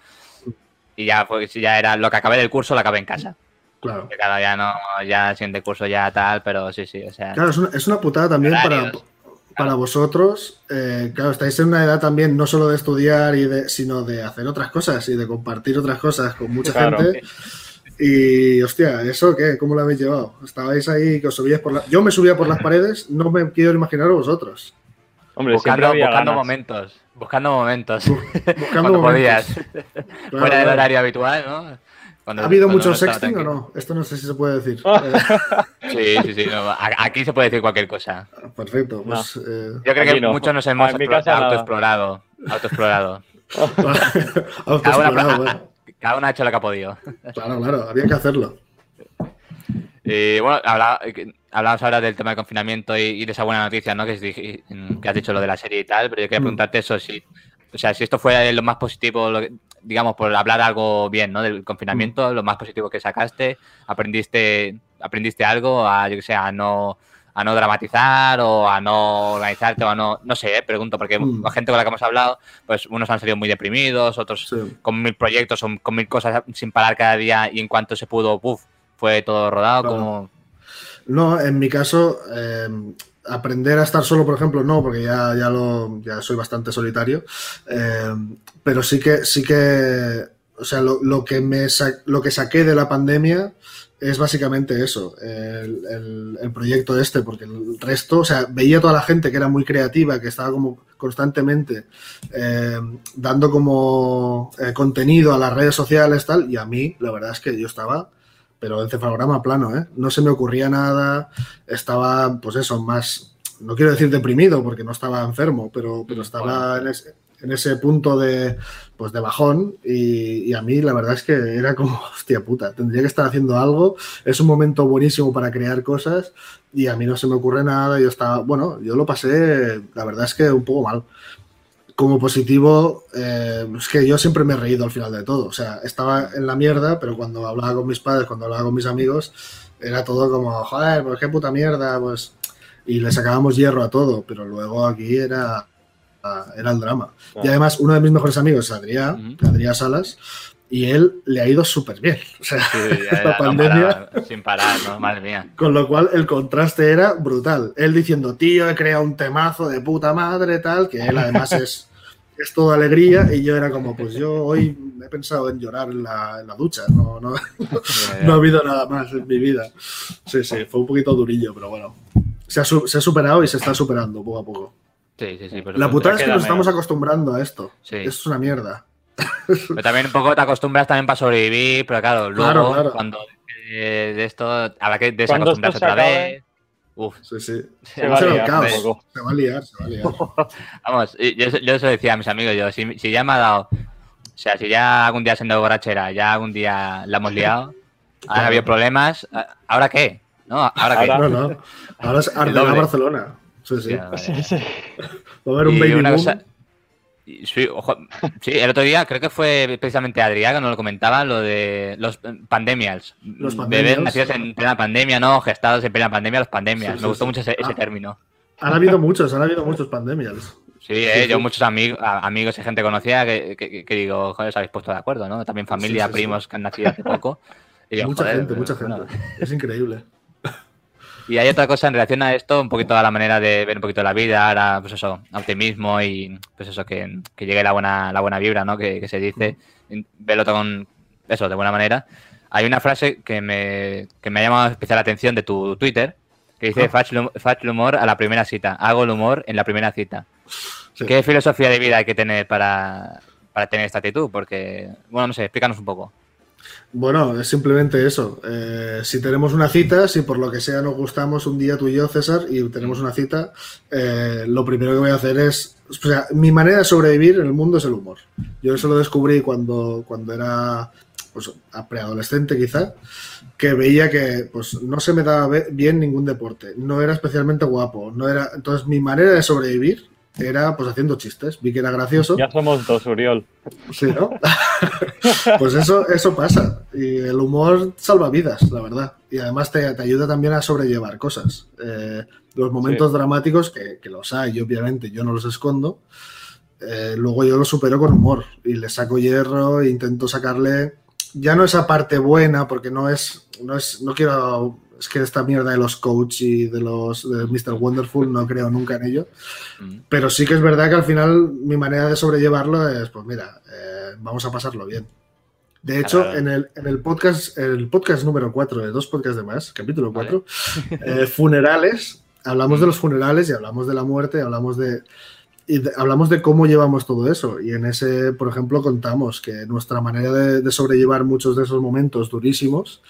y ya, pues, ya era lo que acabé del curso, lo acabé en casa. Claro. Que cada ya no, ya siguiente curso ya tal, pero sí, sí, o sea. Claro, es una, es una putada también para, para vosotros, eh, claro, estáis en una edad también no solo de estudiar, y de, sino de hacer otras cosas y de compartir otras cosas con mucha gente. Y, hostia, ¿eso qué? ¿Cómo lo habéis llevado? Estabais ahí que os subíais por la... Yo me subía por las paredes, no me quiero imaginar a vosotros. Hombre, buscando, buscando momentos. Buscando momentos. Buscando momentos. podías. Fuera del horario habitual, ¿no? ¿Ha habido mucho sexting o no? Esto no sé si se puede decir. sí, sí, sí. aquí se puede decir cualquier cosa. Perfecto. Pues, eh, Yo creo que muchos nos hemos autoexplorado. Autoexplorado. autoexplorado. Cada, cada uno ha hecho lo que ha podido. Claro, claro. Había que hacerlo. Y bueno, hablamos ahora del tema del confinamiento y, de esa buena noticia, ¿no? Que, que, has dicho lo de la serie y tal, pero yo quería mm. preguntarte eso, si, o sea, si esto fue lo más positivo, digamos, por hablar algo bien, ¿no? Del confinamiento, mm. lo más positivo que sacaste, aprendiste, aprendiste algo a, yo que sé, a no, a no dramatizar o a no organizarte o a no, no sé, ¿eh? pregunto, porque mm. la gente con la que hemos hablado, pues unos han salido muy deprimidos, otros con mil proyectos o con mil cosas sin parar cada día y en cuanto se pudo, puff, fue todo rodado, como... No, en mi caso, eh, aprender a estar solo, por ejemplo, no, porque ya, ya, lo, ya soy bastante solitario, eh, pero sí que, sí que, o sea, lo, que me lo que saqué de la pandemia es básicamente eso, el, el, proyecto este, porque el resto, o sea, veía toda la gente que era muy creativa, que estaba como constantemente eh, dando como eh, contenido a las redes sociales, tal, y a mí, la verdad es que yo estaba pero encefalograma plano, ¿eh? No se me ocurría nada, estaba, pues eso, más, no quiero decir deprimido porque no estaba enfermo, pero, pero estaba en, ese, punto de, pues de bajón y, a mí la verdad es que era como, hostia puta, tendría que estar haciendo algo, es un momento buenísimo para crear cosas y a mí no se me ocurre nada, yo estaba, bueno, yo lo pasé, la verdad es que un poco mal, como positivo, eh, es que yo siempre me he reído al final de todo. O sea, estaba en la mierda, pero cuando hablaba con mis padres, cuando hablaba con mis amigos, era todo como, joder, pues qué puta mierda, pues. Y le sacábamos hierro a todo, pero luego aquí era, era el drama. Y además, uno de mis mejores amigos Adrián, Adrián Salas, y él le ha ido súper bien. O sea, la pandemia. sin parar, ¿no? Madre mía. Con lo cual el contraste era brutal. Él diciendo, tío, he creado un temazo de puta madre, tal, que él además es es toda alegría y yo era como, pues yo hoy he pensado en llorar en la, ducha, no, no, no, ha habido nada más en mi vida. Sí, sí, fue un poquito durillo, pero bueno, se ha, se ha superado y se está superando poco a poco. Sí, sí, sí. la putada es que nos estamos acostumbrando a esto. Sí. es una mierda. Pero también un poco te acostumbras también para sobrevivir, pero claro, luego cuando de esto habrá que desacostumbrarse otra vez. Uf. Sí, sí. Se, va, a liar, se va a liar, se va a liar. Vamos, yo, yo eso decía a mis amigos, yo, si, si, ya me ha dado, o sea, si ya algún día siendo borrachera, ya algún día la hemos liado, ahora ha habido problemas, ¿ahora qué? ¿No? ¿Ahora, qué? No, no. Ahora es Barcelona. Sí, sí. sí, sí. Va a haber un baby boom. Sí, sí, el otro día creo que fue precisamente Adrián que nos lo comentaba, lo de los pandemias. Los Bebés nacidos en plena pandemia, ¿no? Gestados en plena pandemia, los pandemias. Me gustó mucho ese, término. Han habido muchos, han habido muchos pandemias. Sí, eh, yo muchos amigos, amigos y gente conocida que, que, digo, joder, os habéis puesto de acuerdo, ¿no? También familia, primos que han nacido hace poco. mucha gente, mucha gente. Es increíble. Y hay otra cosa en relación a esto, un poquito a la manera de ver un poquito la vida, ahora, pues eso, optimismo y pues eso, que, llegue la buena, la buena vibra, ¿no? Que, se dice, verlo con eso, de buena manera. Hay una frase que me, que me ha llamado especial la atención de tu Twitter, que dice, ah. faig el humor a la primera cita, hago el humor en la primera cita. ¿Qué filosofía de vida hay que tener para, para tener esta actitud? Porque, bueno, no sé, explícanos un poco. Bueno, es simplemente eso. Eh, si tenemos una cita, si por lo que sea nos gustamos un día tú y yo, César, y tenemos una cita, eh, lo primero que voy a hacer es. O sea, mi manera de sobrevivir en el mundo es el humor. Yo eso lo descubrí cuando, cuando era pues, preadolescente, quizá, que veía que pues, no se me daba bien ningún deporte, no era especialmente guapo, no era. Entonces, mi manera de sobrevivir era pues haciendo chistes. Vi que era gracioso. Ya somos dos, Uriol. Sí, ¿no? pues eso, eso pasa. Y el humor salva vidas, la verdad. Y además te, ayuda también a sobrellevar cosas. Eh, los momentos dramáticos, que, los hay, obviamente yo no los escondo, eh, luego yo los supero con humor. Y le saco hierro e intento sacarle. Ya no esa parte buena, porque no es. No es. No quiero es que esta mierda de los coach y de los de Mr. Wonderful no creo nunca en ello. Pero sí que es verdad que al final mi manera de sobrellevarlo es, pues mira, eh, vamos a pasarlo bien. De hecho, en, el, en el podcast, el podcast número 4 de dos podcasts de más, capítulo 4, eh, funerales, hablamos de los funerales y hablamos de la muerte, hablamos de, y hablamos de cómo llevamos todo eso. Y en ese, por ejemplo, contamos que nuestra manera de sobrellevar muchos de esos momentos durísimos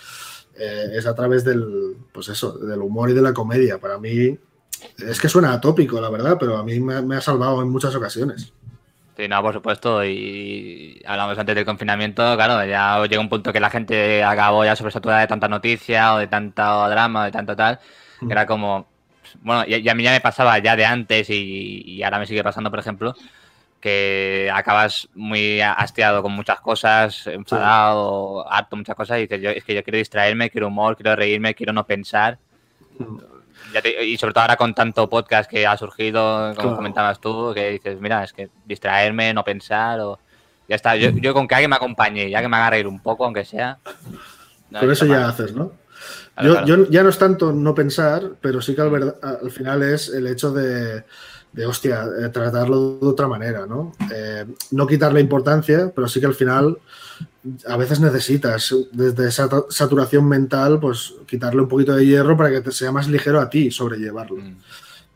eh, es a través del, pues eso, del humor y de la comedia. Para mí, es que suena atópico, la verdad, pero a mí me, ha salvado en muchas ocasiones. Sí, no, por supuesto. Y hablamos antes del confinamiento, claro, ya llega un punto que la gente acabó ya sobresaturada de tanta noticia o de tanto drama, o de tanto tal, que era como, bueno, y, a mí ya me pasaba ya de antes y, y, ahora me sigue pasando, por ejemplo, que acabas muy hastiado con muchas cosas, enfadado, harto, muchas cosas, y dices, yo, es que yo quiero distraerme, quiero humor, quiero reírme, quiero no pensar. y sobre todo ahora con tanto podcast que ha surgido, como comentabas tú, que dices, mira, es que distraerme, no pensar, o ya está. Yo, con que alguien me acompañe, ya que me haga reír un poco, aunque sea. Por eso ya haces, ¿no? yo, ya no es tanto no pensar, pero sí que al final es el hecho de de hostia, eh, tratarlo de otra manera, ¿no? Eh, no quitarle importancia, pero sí que al final a veces necesitas, desde esa saturación mental, pues quitarle un poquito de hierro para que te sea más ligero a ti sobrellevarlo. Mm.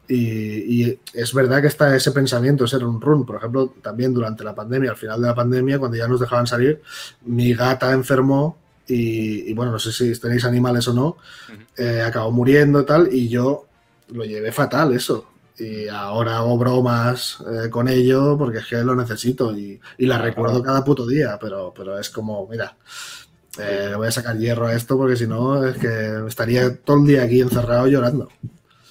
Y, es verdad que está ese pensamiento, ese run run. Por ejemplo, también durante la pandemia, al final de la pandemia, cuando ya nos dejaban salir, mi gata enfermó y, bueno, no sé si tenéis animales o no, eh, acabó muriendo y tal, y yo lo llevé fatal eso y ahora hago bromas eh, con ello porque es que lo necesito y, la recuerdo cada puto día, pero, pero es como, mira, eh, voy a sacar hierro a esto porque si no es que estaría todo el día aquí encerrado llorando.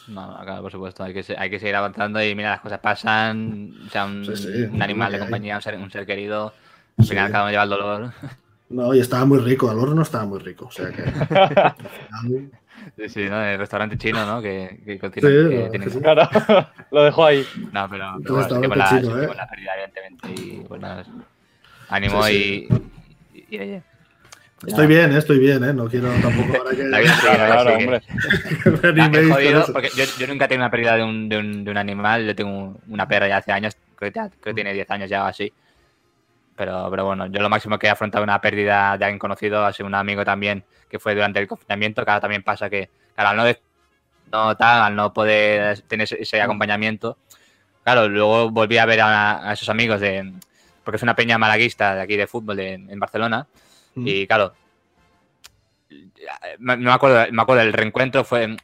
No, claro, por supuesto, hay que, hay que seguir avanzando y mira, las cosas pasan, o sea, un, animal de compañía, un ser, un ser querido, al final cada uno lleva el dolor. No, y estaba muy rico, el horno estaba muy rico, o sea que... Sí, sí, ¿no? El restaurante chino, ¿no? Que, que continúa. Sí, que tiene... claro, lo dejo ahí. No, pero, pero bueno, con, la, chino, ¿eh? con la pérdida, evidentemente. Y pues nada, ánimo sí, sí. y, y, y, oye. Estoy bien, ¿eh? estoy bien, ¿eh? No quiero tampoco ahora que... La vida sigue, claro, hombre. me jodido, porque yo, yo, nunca he tenido una pérdida de un, de, un, de un animal. Yo tengo una perra ya hace años, creo que, creo que tiene 10 años ya o así. Pero, pero bueno, yo lo máximo que he afrontado una pérdida de alguien conocido ha sido un amigo también que fue durante el confinamiento, que ahora también pasa que, claro, al no, no, tal, al no poder tener ese acompañamiento, claro, luego volví a ver a, esos amigos de, porque es una peña malaguista de aquí de fútbol en Barcelona, mm. y claro, me, acuerdo, me acuerdo, el reencuentro fue,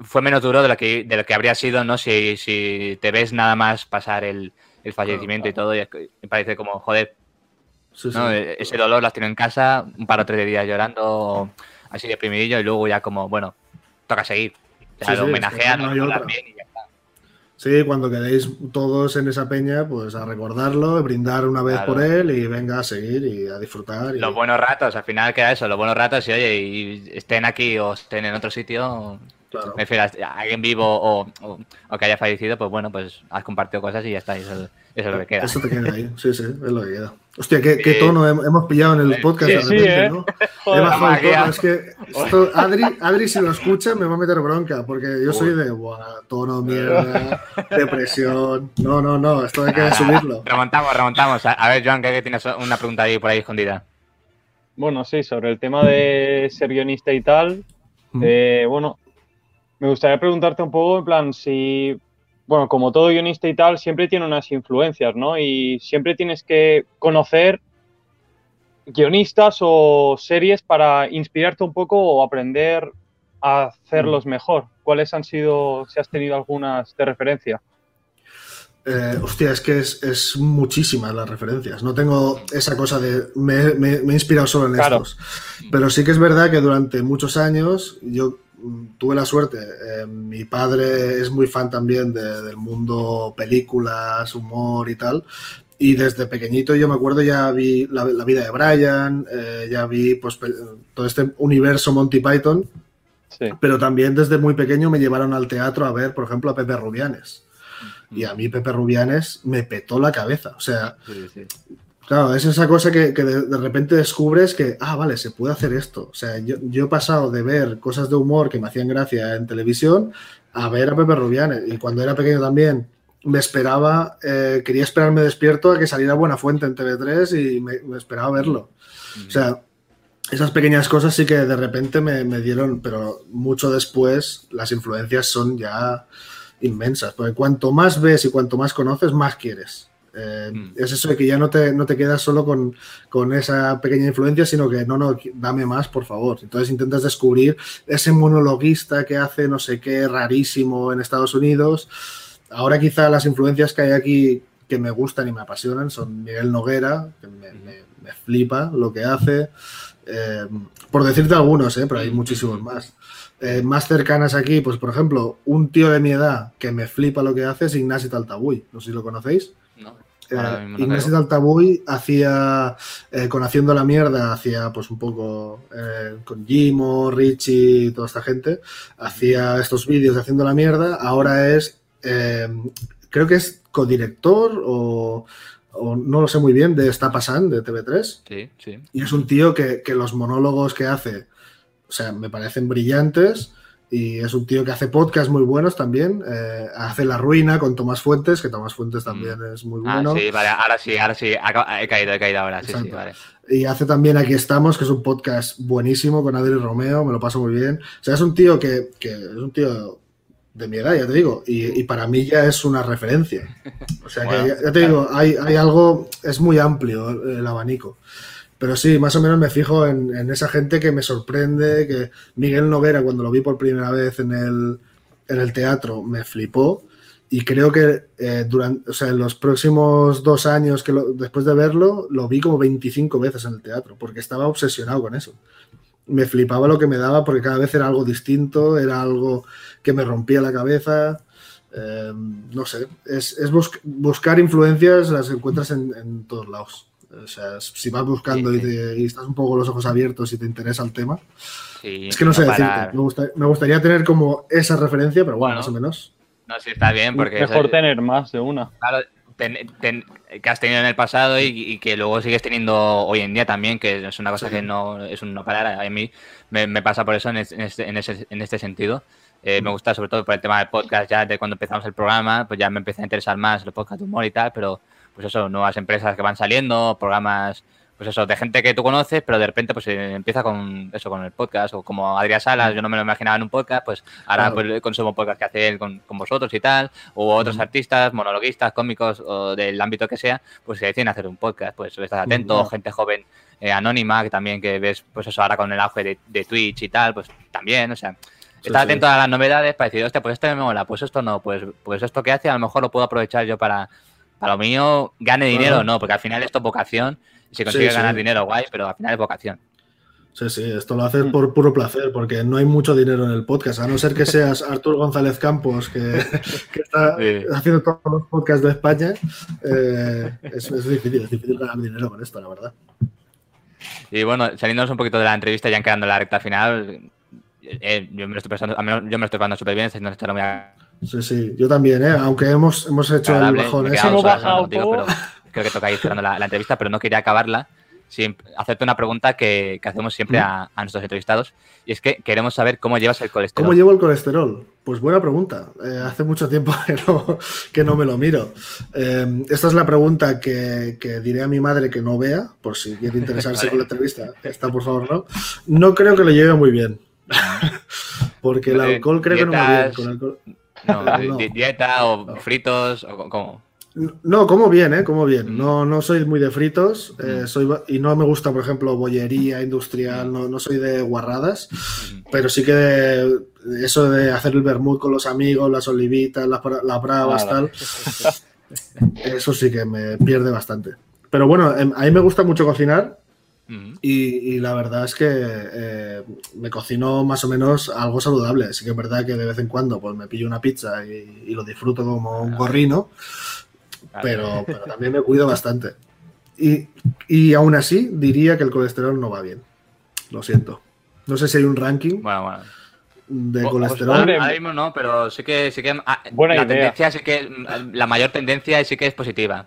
fue menos duro de lo que, de lo que habría sido, ¿no? Si, si te ves nada más pasar el, el fallecimiento y todo, y me parece como, joder, e-, ese dolor las tiene en casa, un par o tres de días llorando, así deprimidillo, y luego ya como, bueno, toca seguir. O sea, lo homenajean, no bien y ya está. Sí, cuando quedéis todos en esa peña, pues a recordarlo, brindar una vez por él y venga a seguir y a disfrutar. Los buenos ratos, al final queda eso, los buenos ratos y oye, y estén aquí o estén en otro sitio, Claro. Me refiero a alguien vivo o, o- o que haya fallecido, pues bueno, pues has compartido cosas y ya está, eso, eso es lo que queda. Eso te queda ahí, sí, sí, es lo que queda. Hostia, qué, qué tono hem- hemos pillado en el podcast Sí, de sí, repente, ¿eh? ¿no? Joder, He bajado el Magia. tono, es que esto- Adri, Adri si lo escucha me va a meter bronca, porque yo soy de, buah, tono, mierda, depresión. No, no, no, esto hay que Ah, subirlo. Remontamos, remontamos. A, a ver, Joan, que tienes una pregunta ahí por ahí escondida. Bueno, sí, sobre el tema de ser guionista y tal, Mm. eh, bueno, me gustaría preguntarte un poco, en plan, si, bueno, como todo guionista y tal, siempre tiene unas influencias, ¿no? Y siempre tienes que conocer guionistas o series para inspirarte un poco o aprender a hacerlos mejor. ¿Cuáles han sido, si has tenido algunas de referencia? Eh, hostia, es que es, es muchísimas las referencias. No tengo esa cosa de me, me- me he inspirado solo en Claro. estos. Pero sí que es verdad que durante muchos años yo mm, tuve la suerte. eh, mi padre es muy fan también de- del mundo películas, humor y tal. Y desde pequeñito yo me acuerdo ya vi la, la vida de Brian, eh, ya vi pues, todo este universo Monty Python. Sí. Pero también desde muy pequeño me llevaron al teatro a ver, por ejemplo, a Pepe Rubianes. Y a mí Pepe Rubianes me petó la cabeza. O sea, Sí, sí. Claro, es esa cosa que, que de, de repente descubres que, ah, vale, se puede hacer esto. O sea, yo, yo he pasado de ver cosas de humor que me hacían gracia en televisión a ver a Pepe Rubianes. Y cuando era pequeño también me esperaba, eh, quería esperarme despierto a que saliera Buena Fuente en TV3 y me, me esperaba verlo. O sea, esas pequeñas cosas sí que de repente me, me dieron, pero mucho después las influencias son ya inmensas, porque cuanto más ves y cuanto más conoces, más quieres. Eh, Mm. Es eso de que ya no te, no te quedas solo con, con esa pequeña influencia, sino que no, no, dame más, por favor. Entonces intentas descubrir ese monologuista que hace no sé qué rarísimo en Estados Unidos. Ahora quizá las influencias que hay aquí que me gustan y me apasionan son Miguel Noguera, que me, me- me flipa lo que hace. Eh, por decirte algunos, eh, pero hay muchísimos más. Eh, más cercanas aquí, pues por ejemplo, un tío de mi edad que me flipa lo que hace es Ignasi Taltabuy. No sé si lo conocéis. No, Eh, ahora mismo no. Taltabuy hacía, eh, con Haciendo la Mierda, hacía pues un poco eh, con Jimo, Richie y toda esta gente, hacía estos vídeos de Haciendo la Mierda, ahora es, eh, creo que es codirector o, o no lo sé muy bien, de Está Pasando, de TV3, Sí, sí. y es un tío que, que los monólogos que hace, o sea, me parecen brillantes. Y es un tío que hace podcasts muy buenos también. eh, hace La Ruina con Tomás Fuentes, que Tomás Fuentes también es muy Ah, bueno. sí, vale, ahora sí, ahora sí. He caído, he caído ahora, sí, sí, vale. Y hace también Aquí estamos, que es un podcast buenísimo con Adri Romeo, me lo paso muy bien. O sea, es un tío que, que es un tío de mi edad, ya te digo, y, y para mí ya es una referencia. O sea, Bueno, que ya, ya te digo, hay, hay algo, es muy amplio el abanico. Pero sí, más o menos me fijo en, esa gente que me sorprende, que Miguel Noguera, cuando lo vi por primera vez en el, en el teatro, me flipó. Y creo que eh, durante, o sea, en los próximos dos años que después de verlo, lo vi como 25 veces en el teatro, porque estaba obsesionado con eso. Me flipaba lo que me daba porque cada vez era algo distinto, era algo que me rompía la cabeza. Eh, no sé, es, es bus- buscar influencias, las encuentras en, en todos lados. O sea, si vas buscando Sí, y, te- y estás un poco con los ojos abiertos y te interesa el tema, Sí, es que no sé decirte. Me, gusta- me gustaría tener como esa referencia, pero bueno, Bueno, más o menos. No, sí, está bien, porque Mejor eso- tener más de una. claro, ten- ten- que has tenido en el pasado y, y que luego sigues teniendo hoy en día también, que es una cosa Sí. que no es un no parar. A mí me, me pasa por eso en, es- en este, en, ese- en este sentido. Eh, me gusta sobre todo por el tema del podcast, ya de cuando empezamos el programa, pues ya me empieza a interesar más los podcasts de humor y tal, pero pues eso, nuevas empresas que van saliendo, programas, pues eso, de gente que tú conoces, pero de repente pues eh, empieza con eso, con el podcast, o como Adrián Salas, yo no me lo imaginaba en un podcast, pues ahora Claro. pues consumo podcast que hace él con, con vosotros y tal, o otros artistas, monologuistas, cómicos, o del ámbito que sea, pues se deciden hacer un podcast, pues estás atento, gente joven eh, anónima, que también que ves, pues eso ahora con el auge de, de Twitch y tal, pues también, o sea, Sí, sí. atento a las novedades para decir, hostia, pues este me mola, pues esto no, pues, pues esto que hace a lo mejor lo puedo aprovechar yo para, para lo mío, gane dinero no, porque al final esto es vocación, y si consigue sí. ganar dinero, guay, pero al final es vocación. Sí, sí, esto lo haces por puro placer, porque no hay mucho dinero en el podcast, a no ser que seas Artur González Campos, que, que está Sí. haciendo todos los podcasts de España. eh, es, es difícil, es difícil ganar dinero con esto, la verdad. Y bueno, saliéndonos un poquito de la entrevista, ya quedando en la recta final, eh, yo me lo estoy pasando, a mí, yo me lo estoy pasando súper bien, estoy haciendo esta muy Sí, sí, yo también, ¿eh? aunque hemos, hemos hecho el bajón me quedado Hemos bajado pero creo que toca ir cerrando la, la entrevista, pero no quería acabarla sin hacerte una pregunta que, que hacemos siempre a, a nuestros entrevistados, y es que queremos saber cómo llevas el colesterol. ¿Cómo llevo el colesterol? Pues buena pregunta. Eh, hace mucho tiempo que no, que no me lo miro. Eh, esta es la pregunta que, que diré a mi madre que no vea, por si quiere interesarse Vale. con la entrevista. Esta, por favor, no. No creo que lo lleve muy bien. Porque el Eh, alcohol creo que no va bien. dietas- Con alcohol- No, No. di- dieta o fritos o cómo. No, como bien, ¿eh? Como bien. Mm. No, no soy muy de fritos eh, Mm. soy, y no me gusta, por ejemplo, bollería industrial, no, no soy de guarradas, pero sí que de- eso de hacer el vermut con los amigos, las olivitas, las, las bravas, tal, eso sí que me pierde bastante. Pero bueno, em, a mí me gusta mucho cocinar Mm. Y, y la verdad es que eh, me cocino más o menos algo saludable. Sí que es verdad que de vez en cuando pues me pillo una pizza y, y lo disfruto como un gorrino, Vale. pero, pero también me cuido bastante. Y, y aún así diría que el colesterol no va bien. Lo siento. No sé si hay un ranking Bueno, bueno. de Pues, colesterol. ahora ahora mismo no, pero sí que, sí que ah, Buena la idea. tendencia sí que la mayor tendencia sí que es positiva.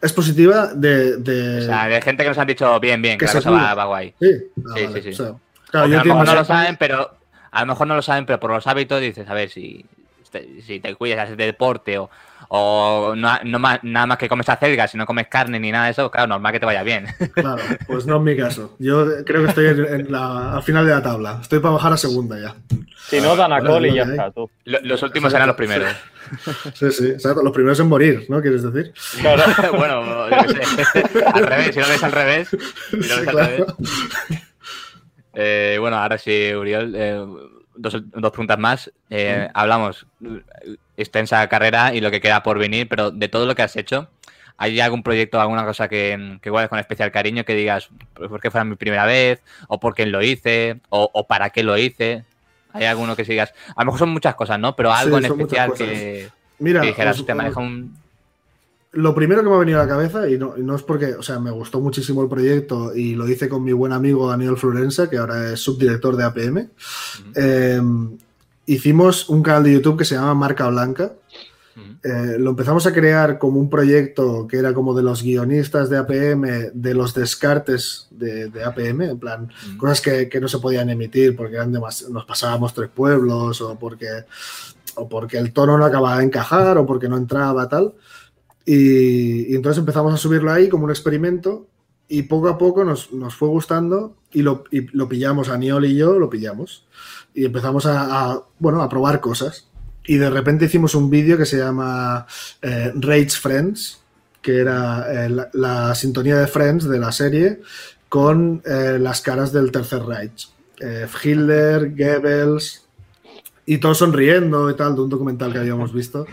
Es positiva de... de- O sea, de gente que nos han dicho bien, bien, que, Que la cosa va, va guay. Sí, Ah, Sí, vale. sí, sí. O sea, O claro, que yo a lo mejor no lo saben, pero a lo mejor no lo saben, pero por los hábitos dices, a ver, si, si te cuidas, haces deporte o, o no, no más- nada más que comes acelgas, si no comes carne ni nada de eso, claro, normal que te vaya bien. Claro, pues no es mi caso. Yo creo que estoy en- en la- al final de la tabla. Estoy para bajar a segunda ya. Si no, dan a Bueno, col y ya está, tú. Lo- Los últimos serán los primeros. Sí, sí, exacto. Los primeros en morir, ¿no? ¿Quieres decir? Claro. bueno, yo qué sé. al revés, si lo ves al revés. Si lo ves Sí, al claro. revés. Eh, bueno, ahora sí, Uriol, eh, dos, dos preguntas más. Eh, Hablamos extensa carrera y lo que queda por venir, pero de todo lo que has hecho, ¿hay algún proyecto, alguna cosa que, que guardes con especial cariño que digas, pues porque fuera mi primera vez, o por qué lo hice, o, o para qué lo hice? ¿Hay alguno que sigas? A lo mejor son muchas cosas, ¿no? Pero algo Sí, en especial que, Mira, que dijeras, os- "Hostia, me os- deja un... lo primero que me ha venido a la cabeza, y no, y no es porque, o sea, me gustó muchísimo el proyecto y lo hice con mi buen amigo Daniel Florenza, que ahora es subdirector de APM. Eh, hicimos un canal de YouTube que se llama Marca Blanca. Eh, lo empezamos a crear como un proyecto que era como de los guionistas de APM, de los descartes de, de APM, en plan, cosas que, que no se podían emitir porque eran nos pasábamos tres pueblos o porque, o porque el tono no acababa de encajar o porque no entraba tal. Y, entonces empezamos a subirlo ahí como un experimento y poco a poco nos, nos fue gustando y lo, y lo pillamos, Aniol y yo lo pillamos. Y empezamos a, bueno, a probar cosas. Y de repente hicimos un vídeo que se llama eh, Rage Friends, que era eh, la, sintonía de Friends de la serie con eh, las caras del Tercer Reich. Hitler, Goebbels, y todos sonriendo y tal, de un documental que habíamos visto,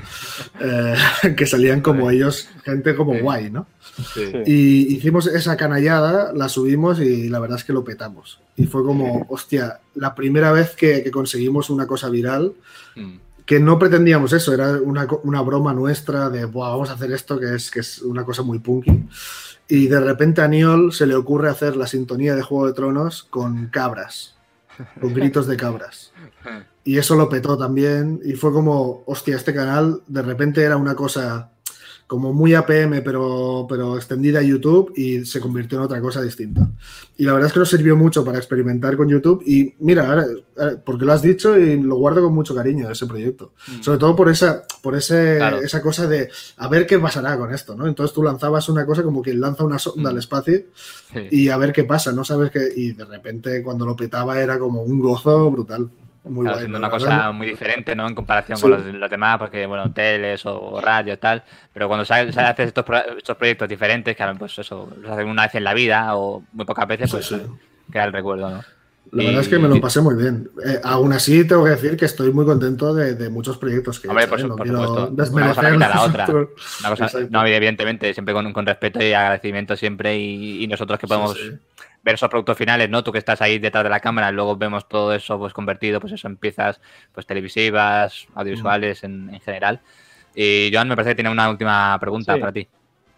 eh, que salían como ellos, gente como guay, ¿no? Sí. Y hicimos esa canallada, la subimos y la verdad es que lo petamos. Y fue como, hostia, la primera vez que, que conseguimos una cosa viral, Mm. que no pretendíamos eso, era una, una broma nuestra de, "Buah, vamos a hacer esto, que es, que es una cosa muy punky. Y de repente a Niol se le ocurre hacer la sintonía de Juego de Tronos con cabras, con gritos de cabras. Y eso lo petó también. Y fue como, hostia, este canal de repente era una cosa como muy APM, pero, pero extendida a YouTube y se convirtió en otra cosa distinta. Y la verdad es que nos sirvió mucho para experimentar con YouTube. Y mira, ahora, porque lo has dicho y lo guardo con mucho cariño ese proyecto. Sobre todo por esa, por ese, Claro. esa cosa de a ver qué pasará con esto, ¿no? Entonces tú lanzabas una cosa como quien lanza una sonda al Mm. espacio Sí. y a ver qué pasa, ¿no? Sabes que. Y de repente cuando lo petaba era como un gozo brutal. Muy Claro, una verdad. cosa muy diferente, ¿no? En comparación Sí. con los, los demás, porque, bueno, teles o radio y tal. Pero cuando sa- sa- haces estos, pro- estos proyectos diferentes, que pues eso, los haces una vez en la vida o muy pocas veces, Sí, pues sí. queda el recuerdo, ¿no? La Y- verdad es que me lo pasé muy bien. Eh, aún así, tengo que decir que estoy muy contento de, de muchos proyectos que he Hombre, hecho, por, ¿eh? No por supuesto. Una cosa quita la otra. Una cosa, no, evidentemente, siempre con, con respeto y agradecimiento siempre. Y, y nosotros que Sí, podemos sí. ver esos productos finales, ¿no? Tú que estás ahí detrás de la cámara, luego vemos todo eso pues convertido, pues eso en piezas pues televisivas, audiovisuales en, en general. Y Joan, me parece que tiene una última pregunta Sí. para ti.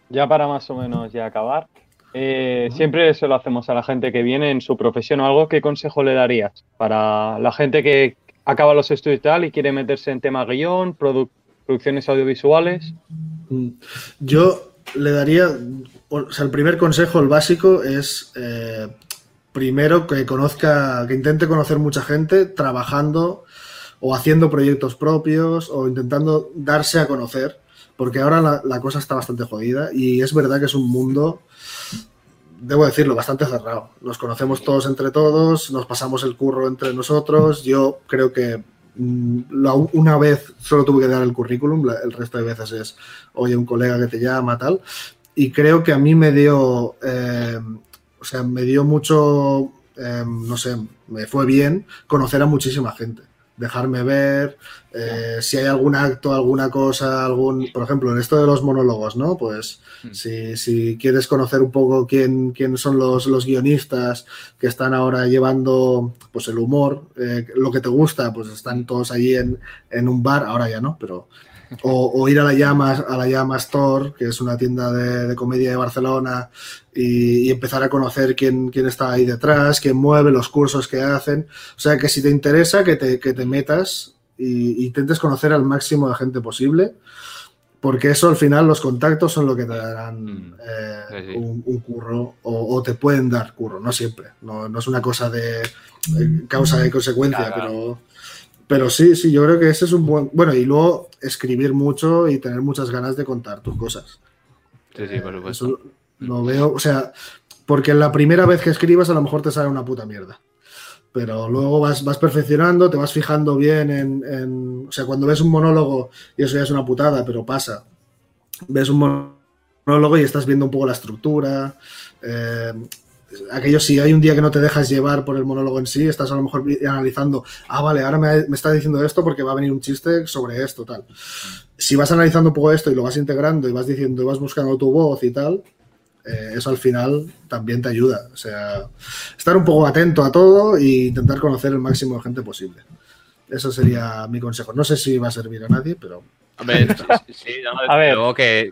Ya para más o menos ya acabar. Eh, siempre se lo hacemos a la gente que viene en su profesión o algo. ¿Qué consejo le darías para la gente que acaba los estudios y tal y quiere meterse en tema guion, producciones audiovisuales? Mm. Yo le daría, o sea, el primer consejo, el básico, es eh, primero que conozca, que intente conocer mucha gente trabajando o haciendo proyectos propios o intentando darse a conocer, porque ahora la, la cosa está bastante jodida y es verdad que es un mundo debo decirlo, bastante cerrado. Nos conocemos todos entre todos, nos pasamos el curro entre nosotros. Yo creo que mm, una vez solo tuve que dar el currículum, el resto de veces es, oye, un colega que te llama, tal. Y creo que a mí me dio, eh, o sea, me dio mucho, eh, no sé, me fue bien conocer a muchísima gente dejarme ver, eh, si hay algún acto, alguna cosa, algún, por ejemplo, en esto de los monólogos, ¿no? Pues hmm. si, quieres conocer un poco quién, quién son los, los, guionistas que están ahora llevando pues el humor, eh, lo que te gusta, pues están todos allí en, en un bar, ahora ya no, pero o, ir a la Llama, a la Llama Store, que es una tienda de, comedia de Barcelona, y, empezar a conocer quién, quién, está ahí detrás, quién mueve, los cursos que hacen. O sea, que si te interesa, que te, que te metas e intentes conocer al máximo de gente posible, porque eso al final, los contactos son lo que te darán mm. eh, Un, curro o, te pueden dar curro, no siempre. No, no es una cosa de causa y consecuencia, pero pero sí, sí, yo creo que ese es un buen. Bueno, y luego escribir mucho y tener muchas ganas de contar tus cosas. Sí, sí, por supuesto. lo veo, o sea, porque la primera vez que escribas a lo mejor te sale una puta mierda. Pero luego vas, vas perfeccionando, te vas fijando bien en, O sea, cuando ves un monólogo, y eso ya es una putada, pero pasa. Ves un monólogo y estás viendo un poco la estructura. Eh, aquello si hay un día que no te dejas llevar por el monólogo en sí, estás a lo mejor analizando, ah, vale, ahora me, está diciendo esto porque va a venir un chiste sobre esto, tal. Si vas analizando un poco esto y lo vas integrando y vas diciendo y vas buscando tu voz y tal, eh, eso al final también te ayuda. O sea, estar un poco atento a todo e intentar conocer el máximo de gente posible. Eso sería mi consejo. No sé si va a servir a nadie, pero... sí, a ver. Luego que,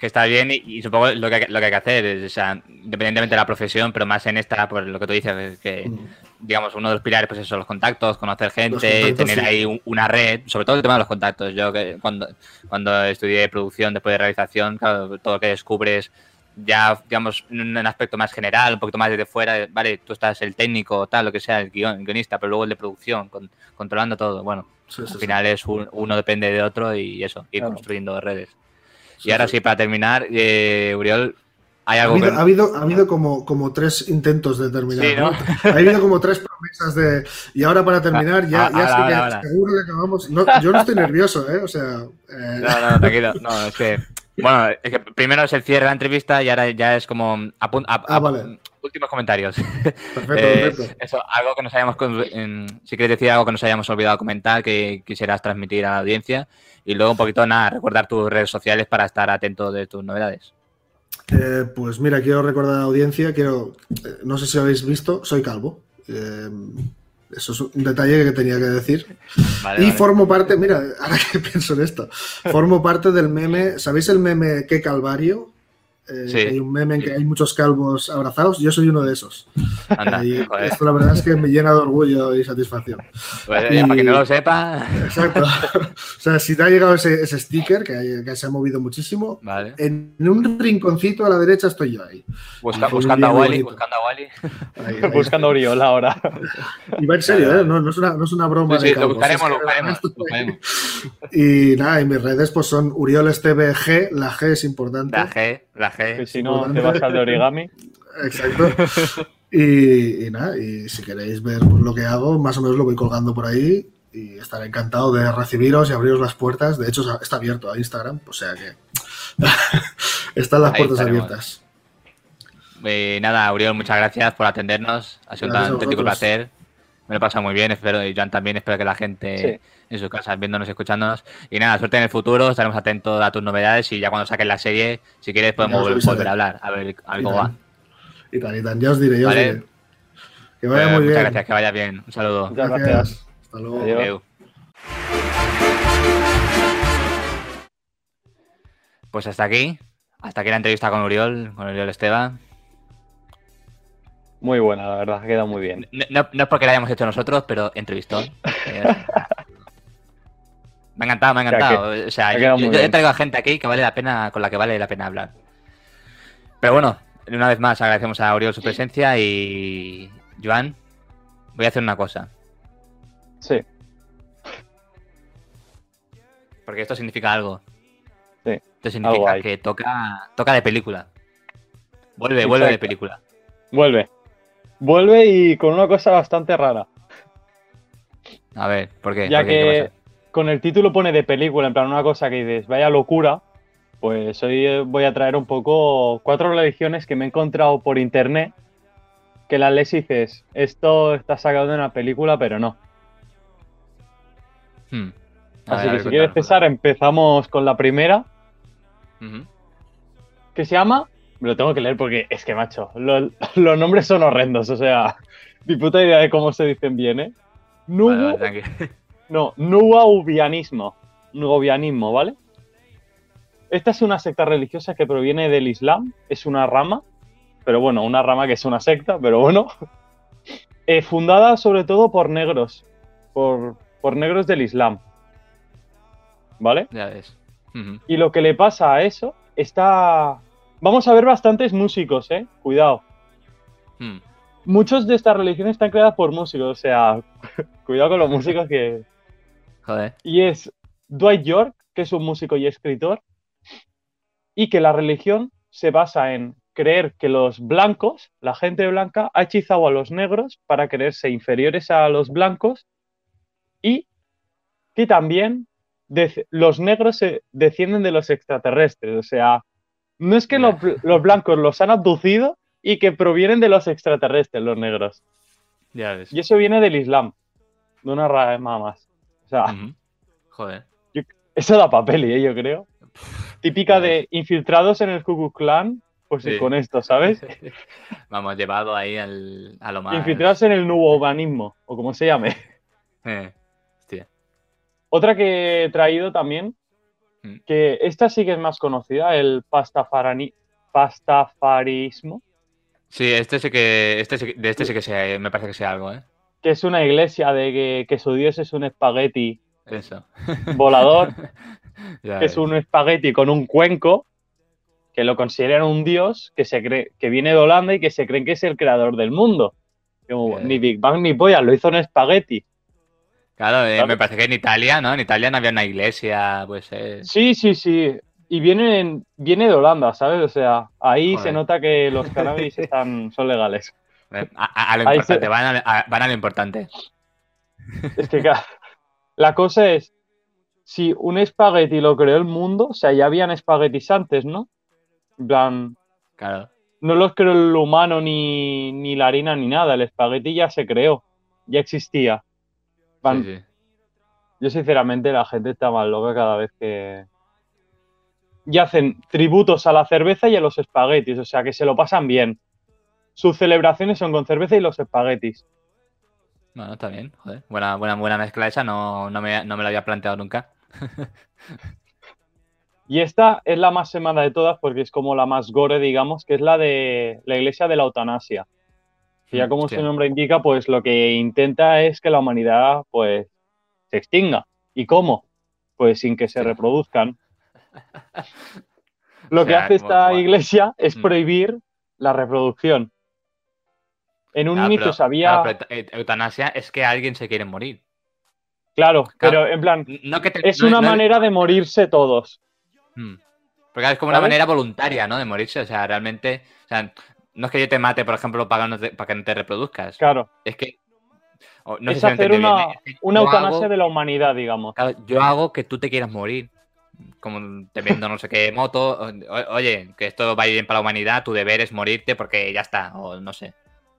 que está bien y, supongo lo que, lo que hay que hacer es, o sea, independientemente de la profesión, pero más en esta, por lo que tú dices, que digamos, uno de los pilares, pues eso, los contactos, conocer gente, tener ahí una red, sobre todo el tema de los contactos. Yo que cuando, cuando estudié producción después de realización, claro, todo lo que descubres ya, digamos, en un aspecto más general, un poquito más desde fuera, vale, tú estás el técnico, tal, lo que sea, el, guionista, pero luego el de producción, controlando todo. Bueno, al final es uno depende de otro y eso, ir construyendo redes y ahora sí, para terminar, eh, Uriol, hay algo ha habido, ha habido, ha habido, como, como tres intentos de terminar. Ha habido como tres promesas de. Y ahora para terminar, ya, ya que seguro que acabamos. yo no estoy nervioso, ¿eh? O sea. Eh. No, no, tranquilo. No, es que. Bueno, es que primero es el cierre de la entrevista y ahora ya es como. ah, vale. Últimos comentarios. Perfecto, eh, perfecto. Eso, algo que nos hayamos. Si quieres decir algo que nos hayamos olvidado comentar, que quisieras transmitir a la audiencia. Y luego un poquito, nada, recordar tus redes sociales para estar atento de tus novedades. Eh, pues mira, quiero recordar a la audiencia, quiero, eh, no sé si habéis visto, soy calvo. Eh, eso es un detalle que tenía que decir. y formo parte, mira, ahora que pienso en esto, formo parte del meme, ¿sabéis el meme Qué Calvario? Eh, hay un meme en que hay muchos calvos abrazados. Yo soy uno de esos. y esto la verdad es que me llena de orgullo y satisfacción. Pues, para que no lo sepa. Exacto. o sea, si te ha llegado ese, sticker, que, se ha movido muchísimo, en un rinconcito a la derecha estoy yo ahí. buscando, a Wally, buscando a Wally. buscando a Oriol ahora. Y va en serio, ¿eh? no, es una, no, es una, broma. Sí, lo buscaremos, lo buscaremos, Y nada, y mis redes pues son Uriol G, la G es importante. La G, la G que si no, te vas al de origami. Exacto. Y, nada, y si queréis ver lo que hago, más o menos lo voy colgando por ahí y estaré encantado de recibiros y abriros las puertas. De hecho, está abierto a Instagram, o sea que están las puertas abiertas. Eh, nada, Uriol, muchas gracias por atendernos. Ha sido un auténtico placer. Me lo he pasado muy bien, espero, y Joan también, espero que la gente en sus casas viéndonos y escuchándonos. Y nada, suerte en el futuro, estaremos atentos a tus novedades y ya cuando saquen la serie, si quieres podemos volver, a hablar, a ver, cómo va. Y tan, y tan, ya os diré, ya os diré. Que vaya muy bien. Muchas gracias, que vaya bien. Un saludo. Muchas gracias. Hasta luego. Pues hasta aquí. Hasta aquí la entrevista con Uriol, con Uriol Esteban. Muy buena, la verdad, ha quedado muy bien. No, no- no es porque la hayamos hecho nosotros, pero entrevistón. Eh, me ha encantado, me ha O sea, encantado. O sea, yo, yo- yo traigo a gente aquí que vale la pena, con la que vale la pena hablar. Pero bueno, una vez más agradecemos a Oriol su presencia y. Joan, voy a hacer una cosa. Sí, Porque esto significa algo. Sí, Esto significa que toca, toca de película. Vuelve, vuelve de película. vuelve. Vuelve y con una cosa bastante rara. A ver, ¿por qué? Ya ¿Por qué? ¿Qué que con el título pone de película, en plan una cosa que dices, vaya locura, pues hoy eh, voy a traer un poco cuatro religiones que me he encontrado por internet, que las lees y dices, esto está sacado de una película, pero no. Hmm. Así ver, que si quieres, César, empezamos con la primera. Ujú. que se llama, me lo tengo que leer porque es que, macho, lo- los nombres son horrendos, o sea, ni puta idea de cómo se dicen bien, ¿eh? Nubu, Vale, vale. No, nuaubianismo. Nuaubianismo, ¿vale? Esta es una secta religiosa que proviene del Islam, es una rama, pero bueno, una rama que es una secta, pero bueno. Eh, fundada sobre todo por negros, por, por negros del Islam. ¿Vale? Ya ves. Y lo que le pasa a eso está... Vamos a ver bastantes músicos, ¿eh? Cuidado. Hmm. Muchos de estas religiones están creadas por músicos, o sea, cuidado con los músicos que, Joder. y es Dwight York, que es un músico y escritor, y que la religión se basa en creer que los blancos, la gente blanca, ha hechizado a los negros para creerse inferiores a los blancos y que también los negros se descienden de los extraterrestres. O sea, no es que los, los blancos los han abducido y que provienen de los extraterrestres, los negros. Ya ves. Y eso viene del Islam, de una rama más. O sea, Ujú. Joder. Eso da papel, ¿eh? yo creo. Típica de infiltrados en el Ku Klux Klan, pues Sí. con esto, ¿sabes? Vamos, llevado ahí al, a lo más. Infiltrados en el nuevo humanismo, o como se llame. Eh, Hostia. Otra que he traído también, Mm. que esta sí que es más conocida, el pastafarani, pastafarismo, Sí, este sí que. Este sí de este sí que sé, me parece que sea algo, ¿eh? que es una iglesia de que, que su dios es un espagueti Eso. volador, Ya que es un espagueti con un cuenco, que lo consideran un dios que, se cree, que viene de Holanda y que se creen que es el creador del mundo. Como, ni Big Bang ni polla, lo hizo un espagueti. Claro, eh, ¿sabes? me parece que en Italia, ¿no? En Italia no había una iglesia, pues. Eh... Sí, sí, sí. Y viene, en- viene de Holanda, ¿sabes? O sea, ahí Joder. se nota que los cannabis están, son legales. eh, A, lo Ahí importante, se- van, a, a- van a lo importante. Es que la cosa es, si un espagueti lo creó el mundo, o sea, ya habían espaguetis antes, ¿no? En plan, Claro. no los creó el humano ni, ni la harina ni nada, el espagueti ya se creó, ya existía. Van- Sí, sí. Yo sinceramente la gente está más loca cada vez que... Y hacen tributos a la cerveza y a los espaguetis, o sea que se lo pasan bien. Sus celebraciones son con cerveza y los espaguetis. Bueno, está bien, joder. Buena, buena, buena mezcla esa, no, no, me, no me lo había planteado nunca. Y esta es la más semana de todas porque es como la más gore, digamos, que es la de la iglesia de la eutanasia. Que ya como Hostia. su nombre indica, pues lo que intenta es que la humanidad pues se extinga. ¿Y cómo? Pues sin que se reproduzcan. Lo O que sea, hace esta iglesia es Mm. prohibir la reproducción. En un Claro, inicio pero- sabía, eu- eutanasia es que alguien se quiere morir. claro, claro. pero en plan, No que te- es no- una no- manera de morirse todos. Hmm. Porque es como una manera voluntaria, ¿no? De morirse. O sea, realmente. O sea, no es que yo te mate, por ejemplo, para, no te- para que no te reproduzcas. Claro, Es que. no es hacer una, bien. Es que una eutanasia hago- de la humanidad, digamos. claro, yo hago que tú te quieras morir. Como te vendo no sé qué moto. o- oye, que esto va a ir bien para la humanidad, tu deber es morirte porque ya está. O no sé.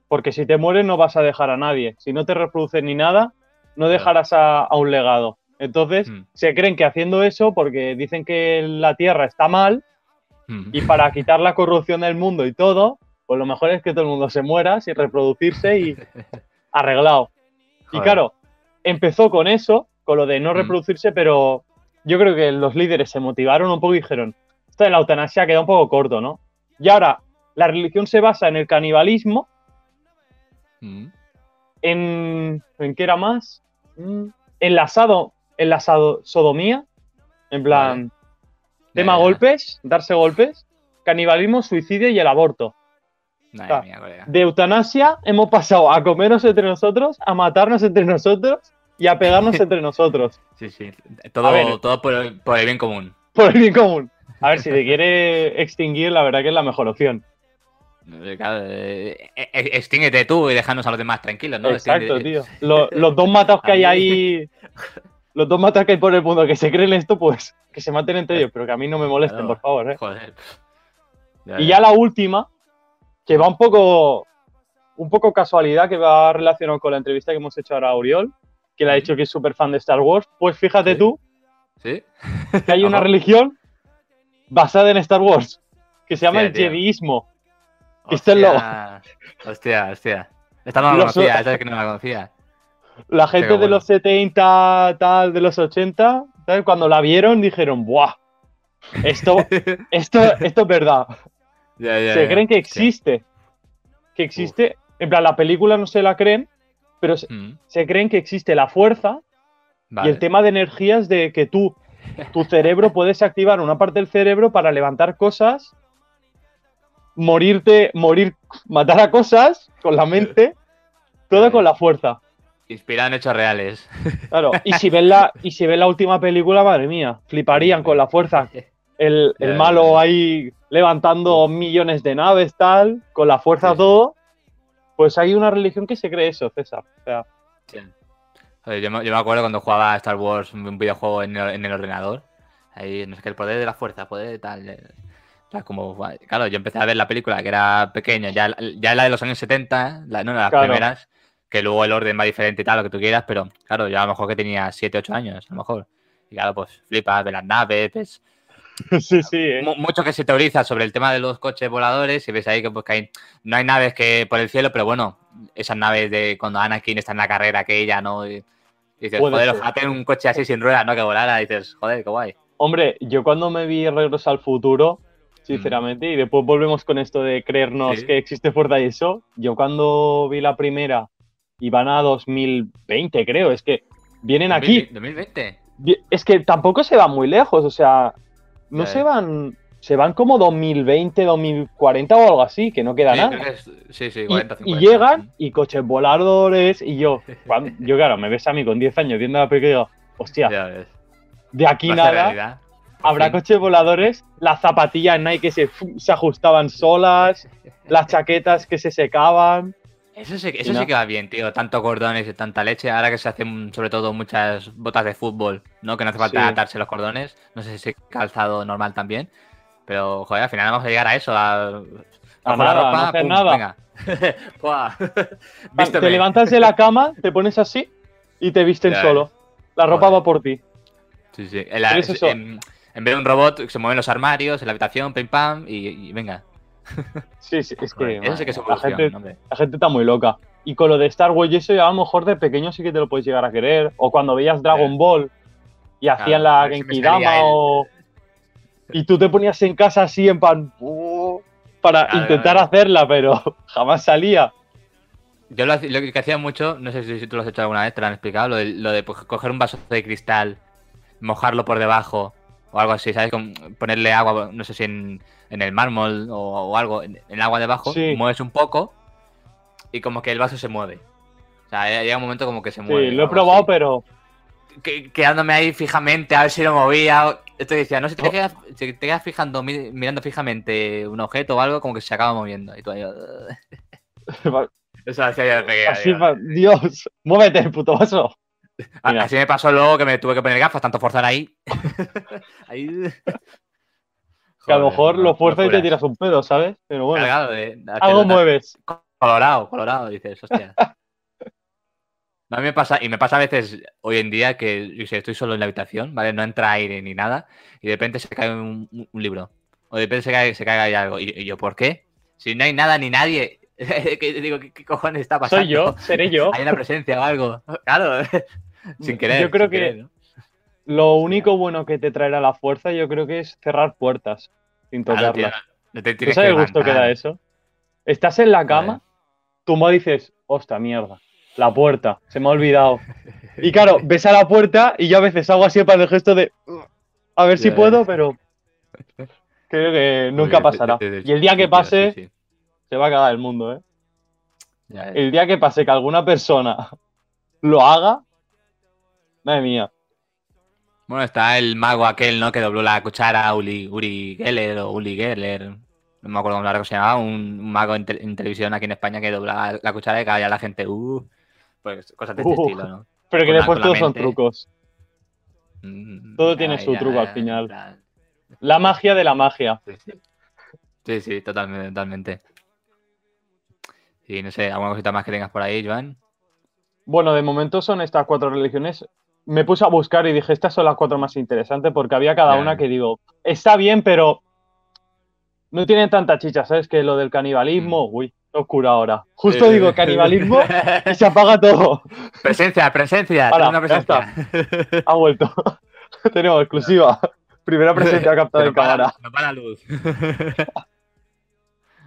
Porque si te mueres no vas a dejar a nadie. Si no te reproduces ni nada, no dejarás a, a un legado. Entonces, Hmm. se creen que haciendo eso, porque dicen que la Tierra está mal, Hmm. y para quitar la corrupción del mundo y todo, pues lo mejor es que todo el mundo se muera sin reproducirse y arreglado. Y claro, empezó con eso, con lo de no Mm. reproducirse, pero yo creo que los líderes se motivaron un poco y dijeron, esto de la eutanasia queda un poco corto, ¿no? Y ahora, la religión se basa en el canibalismo Mm. En. ¿En qué era más? Mm, Enlazado. Enlazado. Sodomía. En plan. Tema golpes, darse golpes. Canibalismo, suicidio y el aborto. Mía. De eutanasia hemos pasado a comernos entre nosotros, a matarnos entre nosotros y a pegarnos entre nosotros. Sí, sí. Todo, ver. todo por, el, por el bien común. Por el bien común. A ver, si te quiere extinguir, la verdad que es la mejor opción. Eh, claro, eh, eh, extínguete tú y déjanos a los demás tranquilos, ¿no? Exacto, Extingue- tío. Lo- los dos matados que hay ahí. Los dos matados que hay por el mundo que se creen esto, pues que se maten entre ellos, pero que a mí no me molesten, Claro. por favor, ¿eh? Joder. Y ya la última, que va un poco, un poco casualidad, que va relacionado con la entrevista que hemos hecho ahora a Oriol, que le ha dicho que es súper fan de Star Wars. Pues fíjate Sí. tú ¿Sí? que hay una religión basada en Star Wars, que se llama Hostia, el. Jediismo. Lo- Hostia, hostia, hostia. Esta no la Los- conocía, esta es que no la conocía. La gente de los 70, tal, de los 80, ¿sabes? cuando la vieron dijeron, ¡buah! Esto, esto, esto es verdad. Ya, ya, se ya. creen que existe. Que existe. En plan, la película no se la creen, pero se, Mm, se creen que existe la fuerza vale. y el tema de energías de que tú, tu cerebro, puedes activar una parte del cerebro para levantar cosas, morirte, morir, matar a cosas con la mente, todo con la fuerza. Inspirado en hechos reales. Claro, y si ven la, y si ven la última película, madre mía, fliparían con la fuerza. El, el malo ahí levantando millones de naves, tal, con la fuerza Sí, todo. Pues hay una religión que se cree eso, César. O sea, Sí. Yo, me, yo me acuerdo cuando jugaba Star Wars, un videojuego en el, en el ordenador. Ahí, no sé qué, el poder de la fuerza, el poder de tal. eh, como, claro, yo empecé a ver la película que era pequeña, ya, ya la de los años 70, la, no las Claro. primeras, que luego el orden va diferente y tal, lo que tú quieras, pero claro, yo a lo mejor que tenía 7, 8 años, a lo mejor. Y claro, pues flipas, ves las naves, ves sí, sí, ¿eh? mu- mucho que se teoriza sobre el tema de los coches voladores y ves ahí que, pues, que hay, no hay naves que por el cielo, pero bueno, esas naves de cuando Anakin está en la carrera aquella, ¿no? Y, y dices, Puede joder, ojalá tener un coche así sin ruedas, ¿no? Que volara, y dices, joder, qué guay. Hombre, yo cuando me vi Regreso al Futuro, sinceramente, y después volvemos con esto de creernos Mm. Sí. que existe fuerza y eso, yo cuando vi la primera y van a 2020, creo, es que vienen aquí, 2020. vi- es que tampoco se van muy lejos, o sea, no se van, se van como 2020, 2040 o algo así, que no queda Sí, nada. es- sí, sí, Y, 40, y 50. llegan y coches voladores y yo, cuando- yo claro, me ves a mí con 10 años viendo la película y digo, hostia, de aquí nada, habrá coches voladores, las zapatillas Nike que se, se ajustaban solas, las chaquetas que se secaban. Eso sí, eso no. sí que va bien, tío. Tanto cordones y tanta leche. Ahora que se hacen sobre todo muchas botas de fútbol, ¿no? Que no hace falta Sí. atarse los cordones. No sé si calzado normal también. Pero, joder, al final vamos a llegar a eso. A, A cojo nada, no hacer nada. Venga. Te levantas de la cama, te pones así y te visten Ya solo. La ropa Joder. va por ti. Sí, sí. En, la- es en- en vez de un robot, se mueven los armarios, en la habitación, pim pam, y, y venga. Sí, sí, es que Joder, eso sí que es la, gente, hombre. la gente está muy loca. Y con lo de Star Wars y eso, ya a lo mejor de pequeño sí que te lo puedes llegar a querer. O cuando veías Dragon Sí. Ball y hacían Claro, la ver si me Genki salía Dama el- o. Y tú te ponías en casa así en pan. "Uh", para Claro, intentar claro. hacerla, pero jamás salía. Yo lo, lo que hacía mucho, no sé si, si tú lo has hecho alguna vez, te lo han explicado, lo de, lo de pues, coger un vaso de cristal, mojarlo por debajo o algo así, ¿sabes? Con- ponerle agua, no sé si en, en el mármol o, o algo, en, en el agua debajo, Sí. mueves un poco y como que el vaso se mueve. O sea, llega un momento como que se mueve. Sí, lo he probado, así. pero. Que- quedándome ahí fijamente a ver si lo movía. Esto decía, no, si te, Oh. quedas, si te quedas fijando, mi- mirando fijamente un objeto o algo, como que se acaba moviendo. Y tú ahí. Eso hacía yo de pequeño. Así, Dios, muévete el puto vaso. Mira. Así me pasó luego que me tuve que poner gafas, tanto forzar ahí. ahí. Que a lo mejor no, lo fuerzas y te tiras un pedo, ¿sabes? Pero bueno, Claro, de- de- algo mueves. Colorado, colorado, dices, hostia. No, a mí me pasa, y me pasa a veces hoy en día que yo sé, estoy solo en la habitación, ¿vale? No entra aire ni nada, y de repente se cae un, libro. O de repente se cae, se cae ahí algo. Y, y yo, ¿por qué? Si no hay nada ni nadie. digo, ¿qué, qué cojones está pasando? Soy yo, seré yo. Hay una presencia o algo. Claro, sin querer. Yo creo sin que querer, ¿no? lo único bueno que te traerá la fuerza, yo creo que es cerrar puertas sin Claro, tocarlas. tío, no te ¿Tú tienes sabes el gusto que da eso? Estás en la cama, me dices, hostia, mierda, la puerta, se me ha olvidado. Y claro, ves a la puerta y yo a veces hago así para el gesto de, a ver si puedo, pero creo que nunca pasará. Y el día que pase, se va a acabar el mundo, ¿eh? El día que pase que alguna persona lo haga, madre mía. Bueno, está el mago aquel, ¿no? Que dobló la cuchara, Uli, Uri Geller o Uli Geller. No me acuerdo cómo se llamaba. Un, un mago en, te- en televisión aquí en España que doblaba la cuchara y caía la gente. Uh, pues cosas de este Uh. estilo, ¿no? Pero que la- después todos son trucos. Mm, Todo tiene ya, su ya, truco al final. La magia de la magia. Sí, sí. Sí, sí, totalmente, totalmente. Y no sé, ¿alguna cosita más que tengas por ahí, Joan? Bueno, de momento son estas cuatro religiones. Me puse a buscar y dije, estas son las cuatro más interesantes porque había cada una que digo, está bien, pero no tienen tanta chicha, ¿sabes? Que lo del canibalismo, uy, qué oscuro ahora. Justo Mm. Digo canibalismo y se apaga todo. Presencia, presencia, ya una presencia. Ha vuelto. Tenemos exclusiva. Primera presencia captada en cámara. Nos va la luz.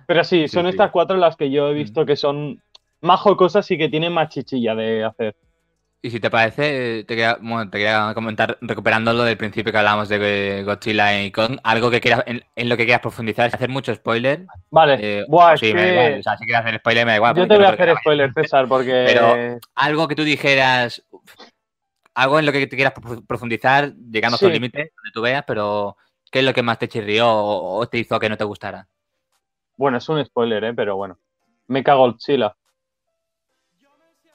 Pero sí, son sí. estas cuatro las que yo he visto que son más jocosas y que tienen más chichilla de hacer. Y si te parece, te quería, bueno, te quería comentar, recuperando lo del principio que hablábamos de Godzilla y Kong, algo que quieras, en, en lo que quieras profundizar, es hacer mucho spoiler. Vale. eh, Buah, sí, me da que igual, o sea, si quieres hacer spoiler me da igual. yo te voy a que hacer spoiler, César, porque Pero- algo que tú dijeras, algo en lo que te quieras profu- profundizar, llegando hasta Sí. el límite, donde tú veas, pero ¿qué es lo que más te chirrió o, o te hizo que no te gustara? Bueno, es un spoiler, ¿eh? Pero bueno. Mecha Godzilla.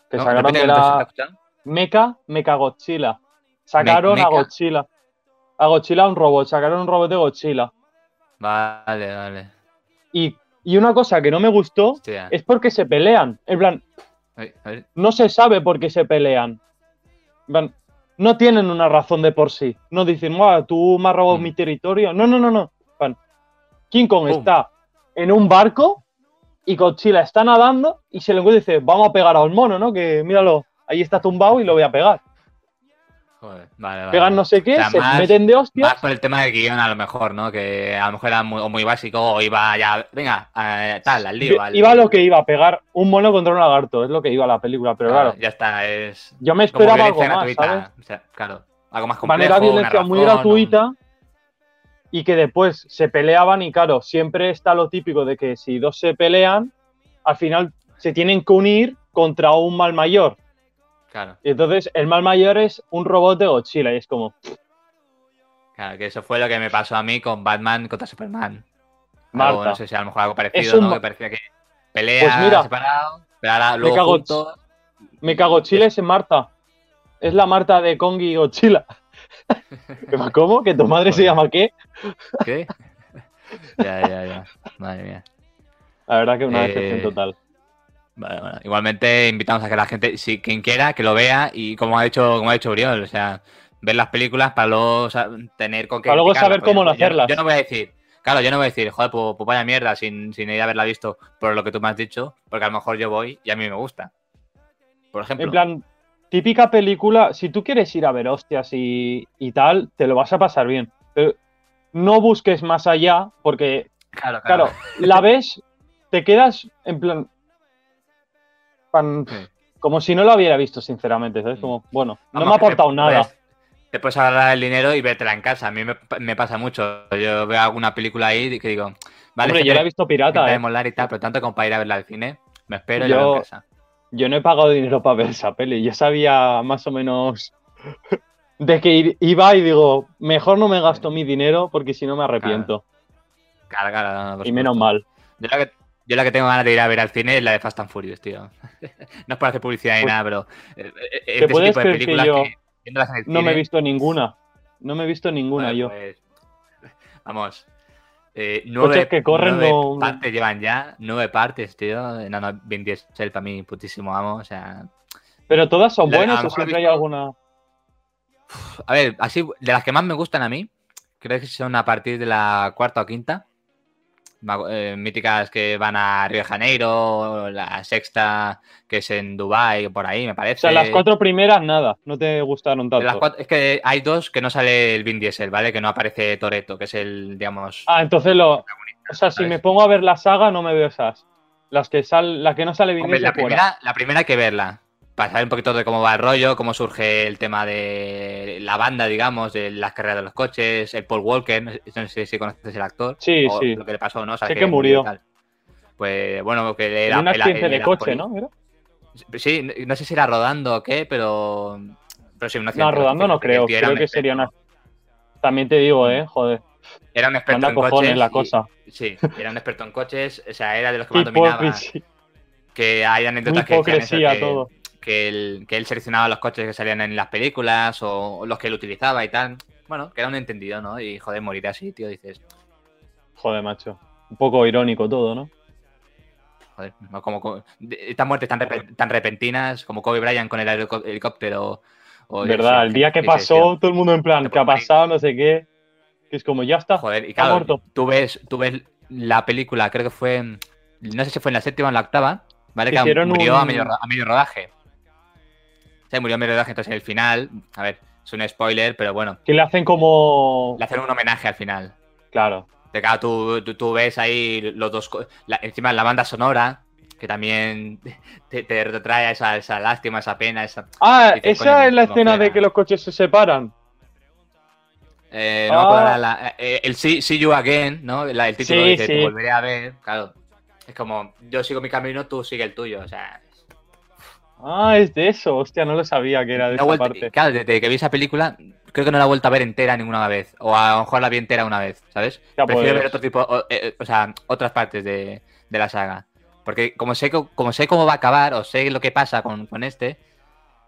Que ¿No? sacaron de la... Mecha, Mecha Godzilla. Sacaron Me- a. Godzilla. A Godzilla un robot. Sacaron un robot de Godzilla. Vale, vale. Y, y una cosa que no me gustó Hostia. es porque se pelean. En plan, Ay, no se sabe por qué se pelean. En plan, no tienen una razón de por sí. No dicen, "Buah, tú me has robado Mm. mi territorio. No, no, no, no. Plan, King Kong está en un barco y Godzilla está nadando y se le encuentra y dice, vamos a pegar a un mono, ¿no? Que míralo, ahí está tumbado y lo voy a pegar. Joder, vale, vale. Pegan no sé qué, O sea, se más- meten de hostias. Más por el tema del guion, a lo mejor, ¿no? Que a lo mejor era muy, muy básico o iba ya, venga, eh, tal, al lío. al- Iba lo que iba, a pegar un mono contra un lagarto, es lo que iba la película, pero Claro, claro, Ya está, es. yo me esperaba algo violencia más, gratuita. ¿sabes? O sea, claro, algo más complejo. manera una violencia muy gratuita y que después se peleaban y claro, siempre está lo típico de que si dos se pelean, al final se tienen que unir contra un mal mayor. Claro, Y entonces el mal mayor es un robot de Godzilla y es como, claro, que eso fue lo que me pasó a mí con Batman contra Superman. Marta. Algo, no sé si a lo mejor algo parecido, un ¿no? Que parecía que pelea Pues mira, separado, pero ahora luego cago- juntos. me cago Chile es Marta. Es la Marta de Kong y Godzilla. ¿Cómo? ¿Que tu madre se llama qué? ¿Qué? ya, ya, ya. Madre mía. La verdad que una Eh, decepción total. Vale, bueno. Igualmente invitamos a que la gente, si quien quiera, que lo vea y como ha dicho, como ha dicho Uriol, o sea, ver las películas para luego tener con qué. Para luego saber cómo no yo hacerlas. Yo, no voy a decir, claro, yo no voy a decir, joder, pues, pues vaya mierda sin, sin ir a haberla visto por lo que tú me has dicho, porque a lo mejor yo voy y a mí me gusta. Por ejemplo. En plan, típica película, si tú quieres ir a ver hostias y, y tal, te lo vas a pasar bien. Pero no busques más allá, porque, claro, claro, la ves, te quedas en plan. Pan- Sí. como si no lo hubiera visto, sinceramente. ¿sabes? Mm. Como, bueno, no Vamos, me ha aportado te nada. puedes- Te puedes agarrar el dinero y vértela en casa. A mí me, me pasa mucho. Yo veo alguna película ahí que digo, vale, Hombre, yo la he visto pirata, ¿eh? molar y tal, pero tanto como para ir a verla al cine, me espero y la Yo- veo en casa. Yo no he pagado dinero para ver esa peli. Yo sabía más o menos de que iba y digo, mejor no me gasto mi dinero porque si no me arrepiento. Claro, claro, no, y menos mal. Yo la, que, yo la que tengo ganas de ir a ver al cine es la de Fast and Furious, tío. no es por hacer publicidad ni Pues, nada, pero eh, eh, ¿te es ese puedes tipo de creer que películas yo que, el No me he visto ninguna. No me he visto ninguna bueno, yo. pues, vamos. Eh, Coches nueve, que corren nueve no- partes llevan ya, nueve partes, tío. No, no, Vin Diesel para mí, putísimo amo. O sea, Pero todas son La- buenas o siempre hay alguna. a ver, así, de las que más me gustan a mí, creo que son a partir de la cuarta o quinta. Eh, míticas que van a Río de Janeiro, la sexta que es en Dubai o por ahí, me O parece. sea, las cuatro primeras nada, no te gustaron tanto. las cuatro- es que hay dos que no sale el Vin Diesel, ¿vale? Que no aparece Toreto, que es el, digamos. Ah, entonces lo. O sea, si ¿sabes? me pongo a ver la saga, no me veo esas. Las que sal, la que no sale bien Hombre, la fuera. primera, la primera hay que verla. Para saber un poquito de cómo va el rollo, cómo surge el tema de la banda, digamos, de las carreras de los coches, el Paul Walker, no sé, no sé si conoces el actor. Sí, o sí. Lo que le pasó, ¿no? O sea, Sé que murió. tal. Pues bueno, que era. era- accidente de coche, ¿no? Sí, no sé si era rodando o qué, pero. Pero sí, un No, accidente de rodando no creo. Creo un que sería una. También te digo, eh, joder. Era un experto en coches. la cosa. sí, era un experto en coches. O sea, era de los que más dominaba. Que hay anécdotas que hipocresía todo. que él, que él seleccionaba los coches que salían en las películas o los que él utilizaba y tal. Bueno, que era un entendido, ¿no? Y joder, morir así, tío, dices, Joder, macho. Un poco irónico todo, ¿no? joder, como, como- estas muertes tan, tan repentinas como Kobe Bryant con el helicóptero. o ¿Verdad? El día que pasó, todo el mundo en plan, ¿qué ha pasado? No sé qué. Que es como, ya está. Joder, y está claro, muerto. tú ves, tú ves la película, creo que fue, no sé si fue en la séptima o en la octava, ¿vale? Que murió medio, a medio rodaje. Se murió rodaje, entonces el final, a ver, es un spoiler, pero bueno, Que le hacen como. le hacen un homenaje al final. Claro. De claro, tú, tú, tú ves ahí los dos. la- encima la banda sonora, que también te, te retrae esa, esa lástima, esa pena, esa. Ah, Dices, esa es la escena de que los coches se separan. Eh, no Ah. ahora la- eh, el see, See You Again, ¿no? La- el título Sí, dice, sí. te volveré a ver. Claro. Es como, yo sigo mi camino, tú sigue el tuyo. O sea, Ah, es de eso. Hostia, no lo sabía que era de esa parte. claro, desde que vi esa película, creo que no la he vuelto a ver entera ninguna vez. O a lo mejor la vi entera una vez, ¿sabes? Ya, Prefiero ver otro tipo, o, eh, o sea, otras partes de, de la saga. Porque como sé, co- como sé cómo va a acabar, o sé lo que pasa con, con este,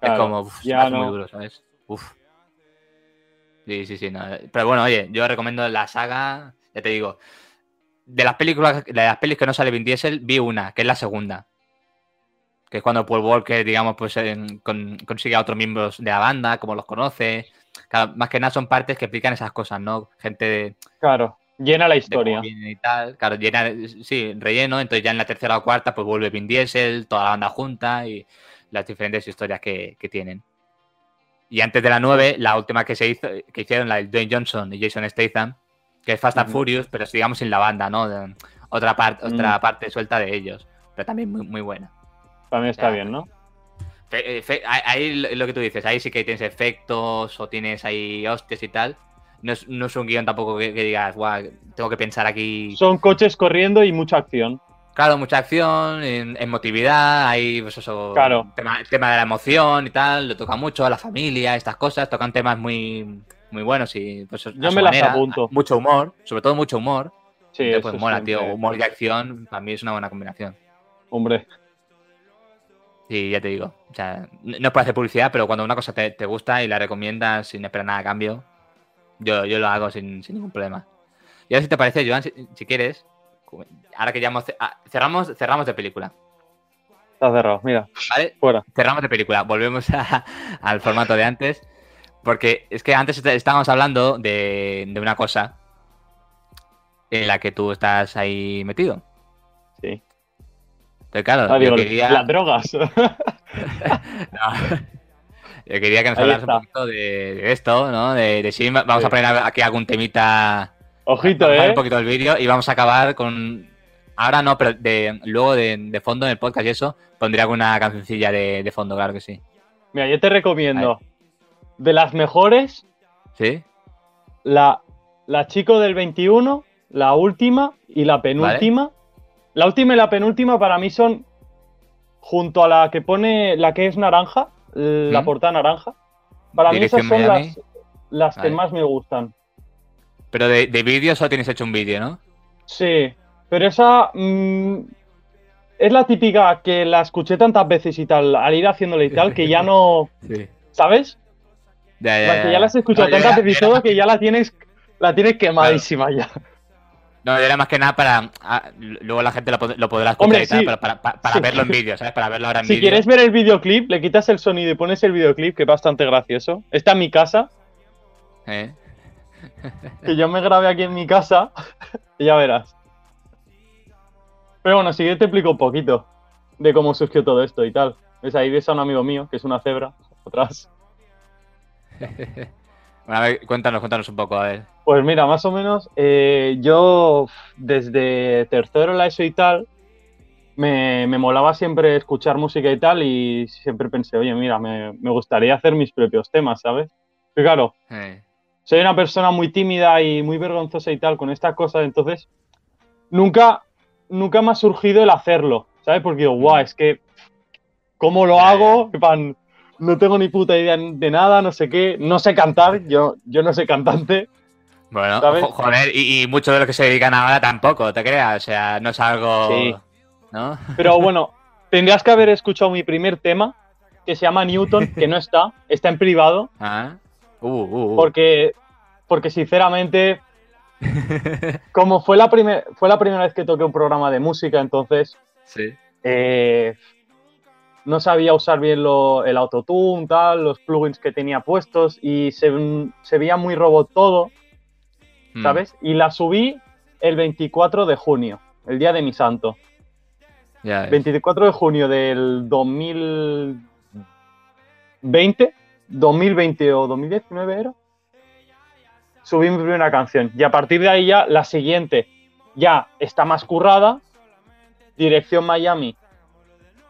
es como, uf, ya no. muy duro, ¿sabes? Uf. Sí, sí, sí. no. Pero bueno, oye, yo recomiendo la saga, ya te digo, de las películas, de las pelis que no sale Vin Diesel, vi una, que es la segunda. Que es cuando Paul Walker, digamos, pues en- con- consigue a otros miembros de la banda, como los conoce. Claro, más que nada son partes que explican esas cosas, ¿no? Gente de, Claro. Llena la historia. y tal. Claro, llena, sí, relleno. Entonces ya en la tercera o cuarta, pues vuelve Vin Diesel, toda la banda junta y las diferentes historias que, que tienen. Y antes de la 9, la última que se hizo, que hicieron, la de Dwayne Johnson y Jason Statham, que es Fast and. Furious, pero digamos sin la banda, ¿no? Otra, parte Mm. otra parte suelta de ellos. Pero también muy, muy buena. También está bien, ¿no? Fe- eh, fe- ahí- lo que tú dices, ahí sí que tienes efectos o tienes ahí hostias y tal. No es, no es un guion tampoco que, que digas, guau, tengo que pensar aquí. Son coches corriendo y mucha acción. Claro, mucha acción, emotividad, hay pues eso, Claro. tema, tema de la emoción y tal, lo toca mucho a la familia, estas cosas, tocan temas muy, muy buenos y pues Yo me las apunto. Mucho humor, sobre todo mucho humor. Sí, Entonces, pues mola, tío. Humor y acción, para mí es una buena combinación. Hombre, Sí, ya te digo. O sea, no es para hacer publicidad, pero cuando una cosa te, te gusta y la recomiendas sin esperar nada a cambio, yo, yo lo hago sin, sin ningún problema. Y ahora si te parece, Joan, si, si quieres, ahora que ya hemos... ah, cerramos, cerramos de película, está cerrado. Mira, ¿vale? fuera. Cerramos de película, volvemos a- al formato de antes, porque es que antes est- estábamos hablando de, de una cosa en la que tú estás ahí metido. Pero claro, Ah, yo digo, quería... las drogas. No. Yo quería que nos está. un poquito de, de esto, ¿no? De, de si vamos Sí. a poner aquí algún temita, Ojito, ¿eh? un poquito del vídeo y vamos a acabar con... Ahora no, pero de, luego de, de fondo en el podcast y eso, pondría alguna cancioncilla de, de fondo, claro que sí. Mira, yo te recomiendo. De las mejores, ¿Sí? la, la Chico del 21, la última y la penúltima. La última y la penúltima para mí son junto a la que pone la que es naranja, la ¿Mm? portada naranja. Para mí esas son Miami. las, las que más me gustan. Pero de, de vídeo solo tienes hecho un vídeo, ¿no? Sí, pero esa mm, es la típica que la escuché tantas veces y tal, al ir haciéndole y tal, que ya no, Sí. ¿sabes? Ya, Las que ya las he escuchado No, tantas veces y todo que ya la tienes, la tienes quemadísima ya. No, era más que nada para... ah, luego la gente lo, pod- lo podrá escuchar Hombre, y tal, sí. pero para, para- para Sí. verlo en vídeo, ¿sabes? Para verlo ahora en Si vídeo. quieres ver el videoclip, le quitas el sonido y pones el videoclip, que es bastante gracioso. Está en mi casa, ¿eh? que yo me grabé aquí en mi casa, y ya verás. Pero bueno, si quieres te explico un poquito de cómo surgió todo esto y tal. ¿Ves? Ahí ves a un amigo mío, que es una cebra, atrás. A ver, cuéntanos, cuéntanos un poco, a ver. Pues mira, más o menos, eh, yo desde tercero la ESO y tal, me, me molaba siempre escuchar música y tal y siempre pensé, oye, mira, me, me gustaría hacer mis propios temas, ¿sabes? Pero claro, Eh, soy una persona muy tímida y muy vergonzosa y tal con estas cosas, entonces nunca, nunca me ha surgido el hacerlo, ¿sabes? Porque digo, guau, es que, ¿cómo lo hago? En plan, no tengo ni puta idea de nada, no sé qué, no sé cantar, yo, yo no soy cantante, Bueno, joder, y, y muchos de los que se dedican ahora tampoco, ¿te creas? O sea, no es algo. Sí. ¿No? pero bueno, tendrías que haber escuchado mi primer tema, que se llama Newton, que no está, está en privado, Ah. Uh, uh, uh. porque, porque sinceramente, como fue la, primer- fue la primera vez que toqué un programa de música, entonces Sí. eh, no sabía usar bien lo- el autotune, tal, los plugins que tenía puestos y se, se veía muy robot todo, Mm. ¿sabes? Y la subí el 24 de junio, el día de mi santo. Ya ves. 24 de junio del 2020, 2020 o 2019 era. Subí mi primera canción y a partir de ahí ya la siguiente ya está más currada. Dirección Miami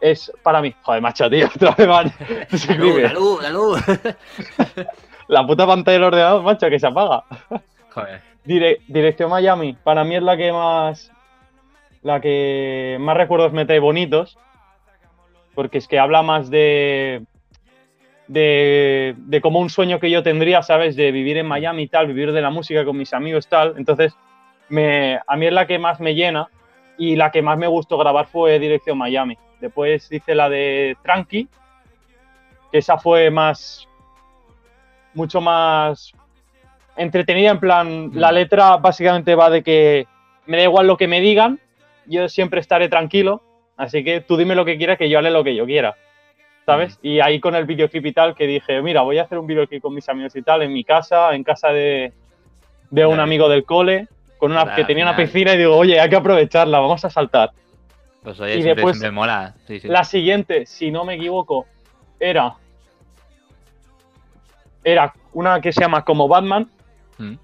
es para mí. Joder, macho, tío, otra vez La luz, la luz, la luz. La puta pantalla del ordenador, macho, que se apaga. Joder. Dire- Dirección Miami, para mí es la que más. La que más recuerdos me trae bonitos. Porque es que habla más de. De, de como un sueño que yo tendría, ¿sabes? De vivir en Miami y tal, vivir de la música con mis amigos tal. Entonces, me, a mí es la que más me llena y la que más me gustó grabar fue Dirección Miami. Después hice la de Tranqui, que esa fue más. mucho más entretenida, en plan, la letra básicamente va de que me da igual lo que me digan, yo siempre estaré tranquilo, así que tú dime lo que quieras, que yo haré lo que yo quiera, ¿sabes? Y ahí con el videoclip y tal, que dije, mira, voy a hacer un videoclip con mis amigos y tal, en mi casa, en casa de, de un amigo del cole, con una, Para que tenía una final. piscina, y digo, oye, hay que aprovecharla, vamos a saltar. Pues oye, Y siempre, después- siempre mola. Sí, sí. La siguiente, si no me equivoco, era. Era una que se llama Como Batman, Mm.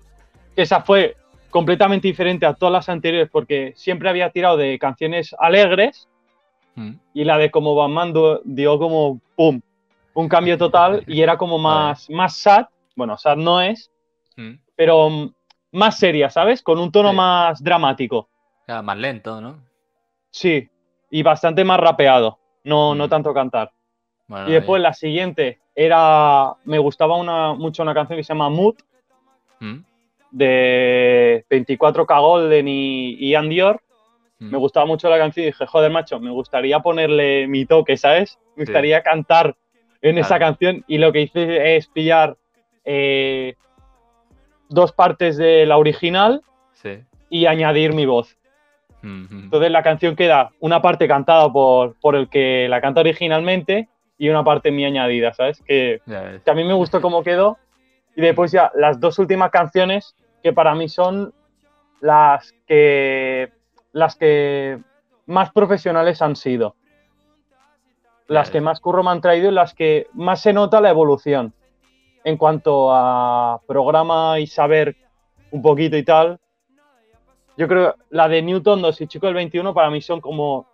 esa fue completamente diferente a todas las anteriores porque siempre había tirado de canciones alegres Mm. y la de Como Batman dio como pum, un cambio total y era como más, más sad, bueno, sad no es, Mm. pero más seria, ¿sabes? Con un tono Sí. más dramático, Claro, más lento, ¿no? sí, y bastante más rapeado, no, no Mm. tanto cantar. Bueno, Y después la siguiente era, me gustaba una, mucho una canción que se llama Mood Mm. de 24K Golden y, y Ian Dior. Mm. Me gustaba mucho la canción y dije, joder, macho, me gustaría ponerle mi toque, ¿sabes? Me Sí. gustaría cantar en esa canción y lo que hice es pillar eh, dos partes de la original Sí. y añadir mi voz. Entonces la canción queda una parte cantada por, por el que la canta originalmente y una parte mía añadida, ¿sabes? Que, que a mí me gustó cómo quedó. Y después ya las dos últimas canciones que para mí son las que las que más profesionales han sido. Las que más curro me han traído y las que más se nota la evolución. En cuanto a programa y saber un poquito y tal, yo creo la de Newton 2 y Chico del 21 para mí son como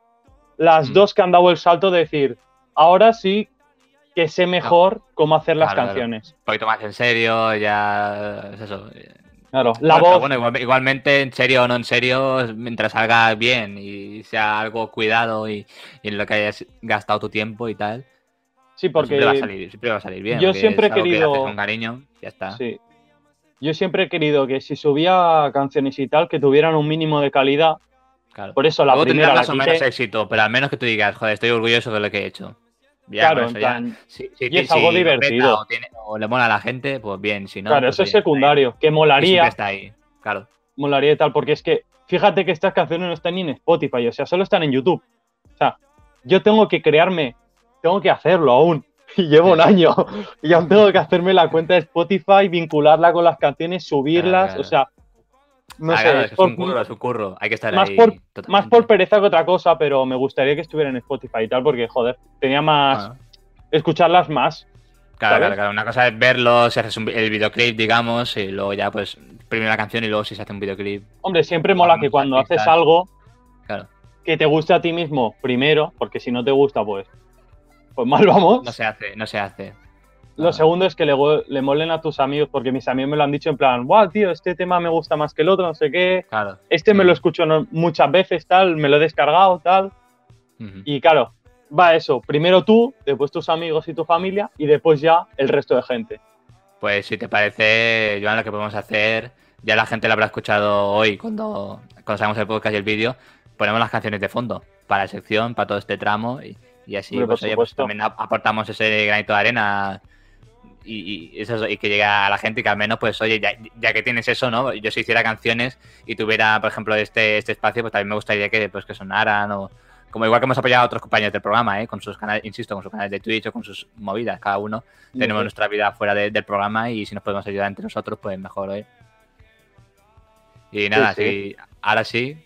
las Mm. dos que han dado el salto de decir, ahora sí que sé mejor cómo hacer las Claro, canciones. Un poquito más en serio, ya. Es eso. Claro, la Bueno, voz, bueno, igual- igualmente, en serio o no en serio, mientras salga bien y sea algo cuidado y, y en lo que hayas gastado tu tiempo y tal, sí, porque siempre, va a salir, siempre va a salir bien. yo siempre he que querido- con cariño, ya está. sí. Yo siempre he querido que si subía canciones y tal, que tuvieran un mínimo de calidad. Claro. Por eso la Luego primera la más o menos quise. éxito, pero al menos que tú digas, joder, estoy orgulloso de lo que he hecho. Ya, Claro, en plan, Si- si- y es si algo divertido. O, tiene- o le mola a la gente, pues bien, si no. claro, pues eso es secundario, que molaría, está ahí, claro. molaría y tal, porque es que fíjate que estas canciones no están ni en Spotify, o sea, solo están en YouTube. O sea, yo tengo que crearme, tengo que hacerlo aún. Y llevo un año. Y aún tengo que hacerme la cuenta de Spotify, vincularla con las canciones, subirlas. claro. O sea, no Ah, sé, claro, es por- un curro, es un curro. Hay que estar más ahí. por- más por pereza que otra cosa, pero me gustaría que estuviera en Spotify y tal, porque joder, tenía más. Bueno, escucharlas más. claro, ¿sabes? claro, claro. Una cosa es verlo, si haces un el videoclip, digamos, y luego ya, pues, primero la canción y luego si se hace un videoclip. Hombre, siempre mola que cuando haces algo, Claro. que te guste a ti mismo primero, porque si no te gusta, pues, pues mal vamos. No se hace, no se hace. Lo segundo es que le, le molen a tus amigos, porque mis amigos me lo han dicho en plan, wow, tío, este tema me gusta más que el otro, no sé qué. Claro. Este me lo escucho muchas veces, tal, me lo he descargado, tal. Ujú. Y claro, va eso. Primero tú, después tus amigos y tu familia, y después ya el resto de gente. Pues si te parece, Joan, lo que podemos hacer, ya la gente lo habrá escuchado hoy cuando, cuando el podcast y el vídeo, ponemos las canciones de fondo para la sección, para todo este tramo y, y así Hombre, pues, oye, pues también ap- aportamos ese granito de arena y, y eso, y que llegue a la gente y que al menos, pues oye, ya, ya que tienes eso, ¿no? Yo si hiciera canciones y tuviera, por ejemplo, este, este espacio, pues también me gustaría que, pues, que sonaran o... Como igual que hemos apoyado a otros compañeros del programa, ¿eh? Con sus canales, insisto, con sus canales de Twitch o con sus movidas, cada uno tenemos nuestra vida fuera de- del programa y si nos podemos ayudar entre nosotros, pues mejor, ¿eh? Y nada, Sí, sí, ahora sí.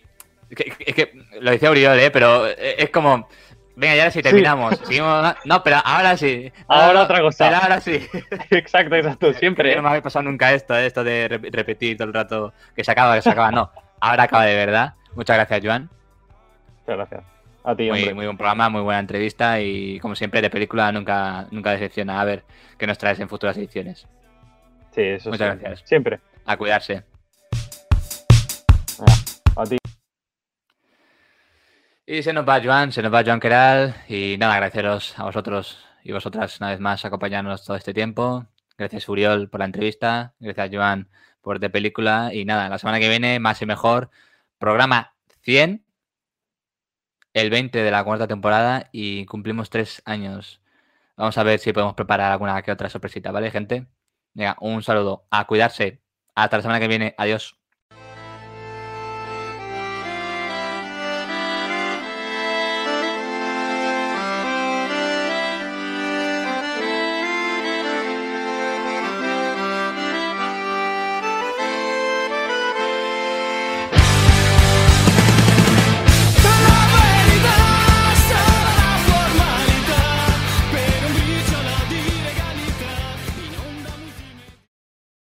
Es que, es que lo decía Uriol, ¿eh? Pero es como. Venga, ya ahora sí terminamos. Seguimos. No, pero ahora sí. Ahora otra cosa. Pero ahora sí. exacto, exacto, siempre. No me había pasado nunca esto, ¿eh? esto de rep- repetir todo el rato que se acaba, que se acaba. No, ahora acaba de verdad. Muchas gracias, Joan. Muchas gracias. A ti, Muy, muy buen programa, muy buena entrevista y como siempre de película nunca, nunca decepciona. A ver qué nos traes en futuras ediciones. Sí, eso Muchas sí. gracias. Siempre. A cuidarse. A ti. Y se nos va Joan, se nos va Joan Queral. Y nada, agradeceros a vosotros y vosotras una vez más acompañarnos todo este tiempo. Gracias Uriol por la entrevista. Gracias Joan por de película. Y nada, la semana que viene, más y mejor. Programa 100. El 20 de la cuarta temporada. Y cumplimos tres años. Vamos a ver si podemos preparar alguna que otra sorpresita, ¿vale, gente? Venga, un saludo. A cuidarse. Hasta la semana que viene. Adiós.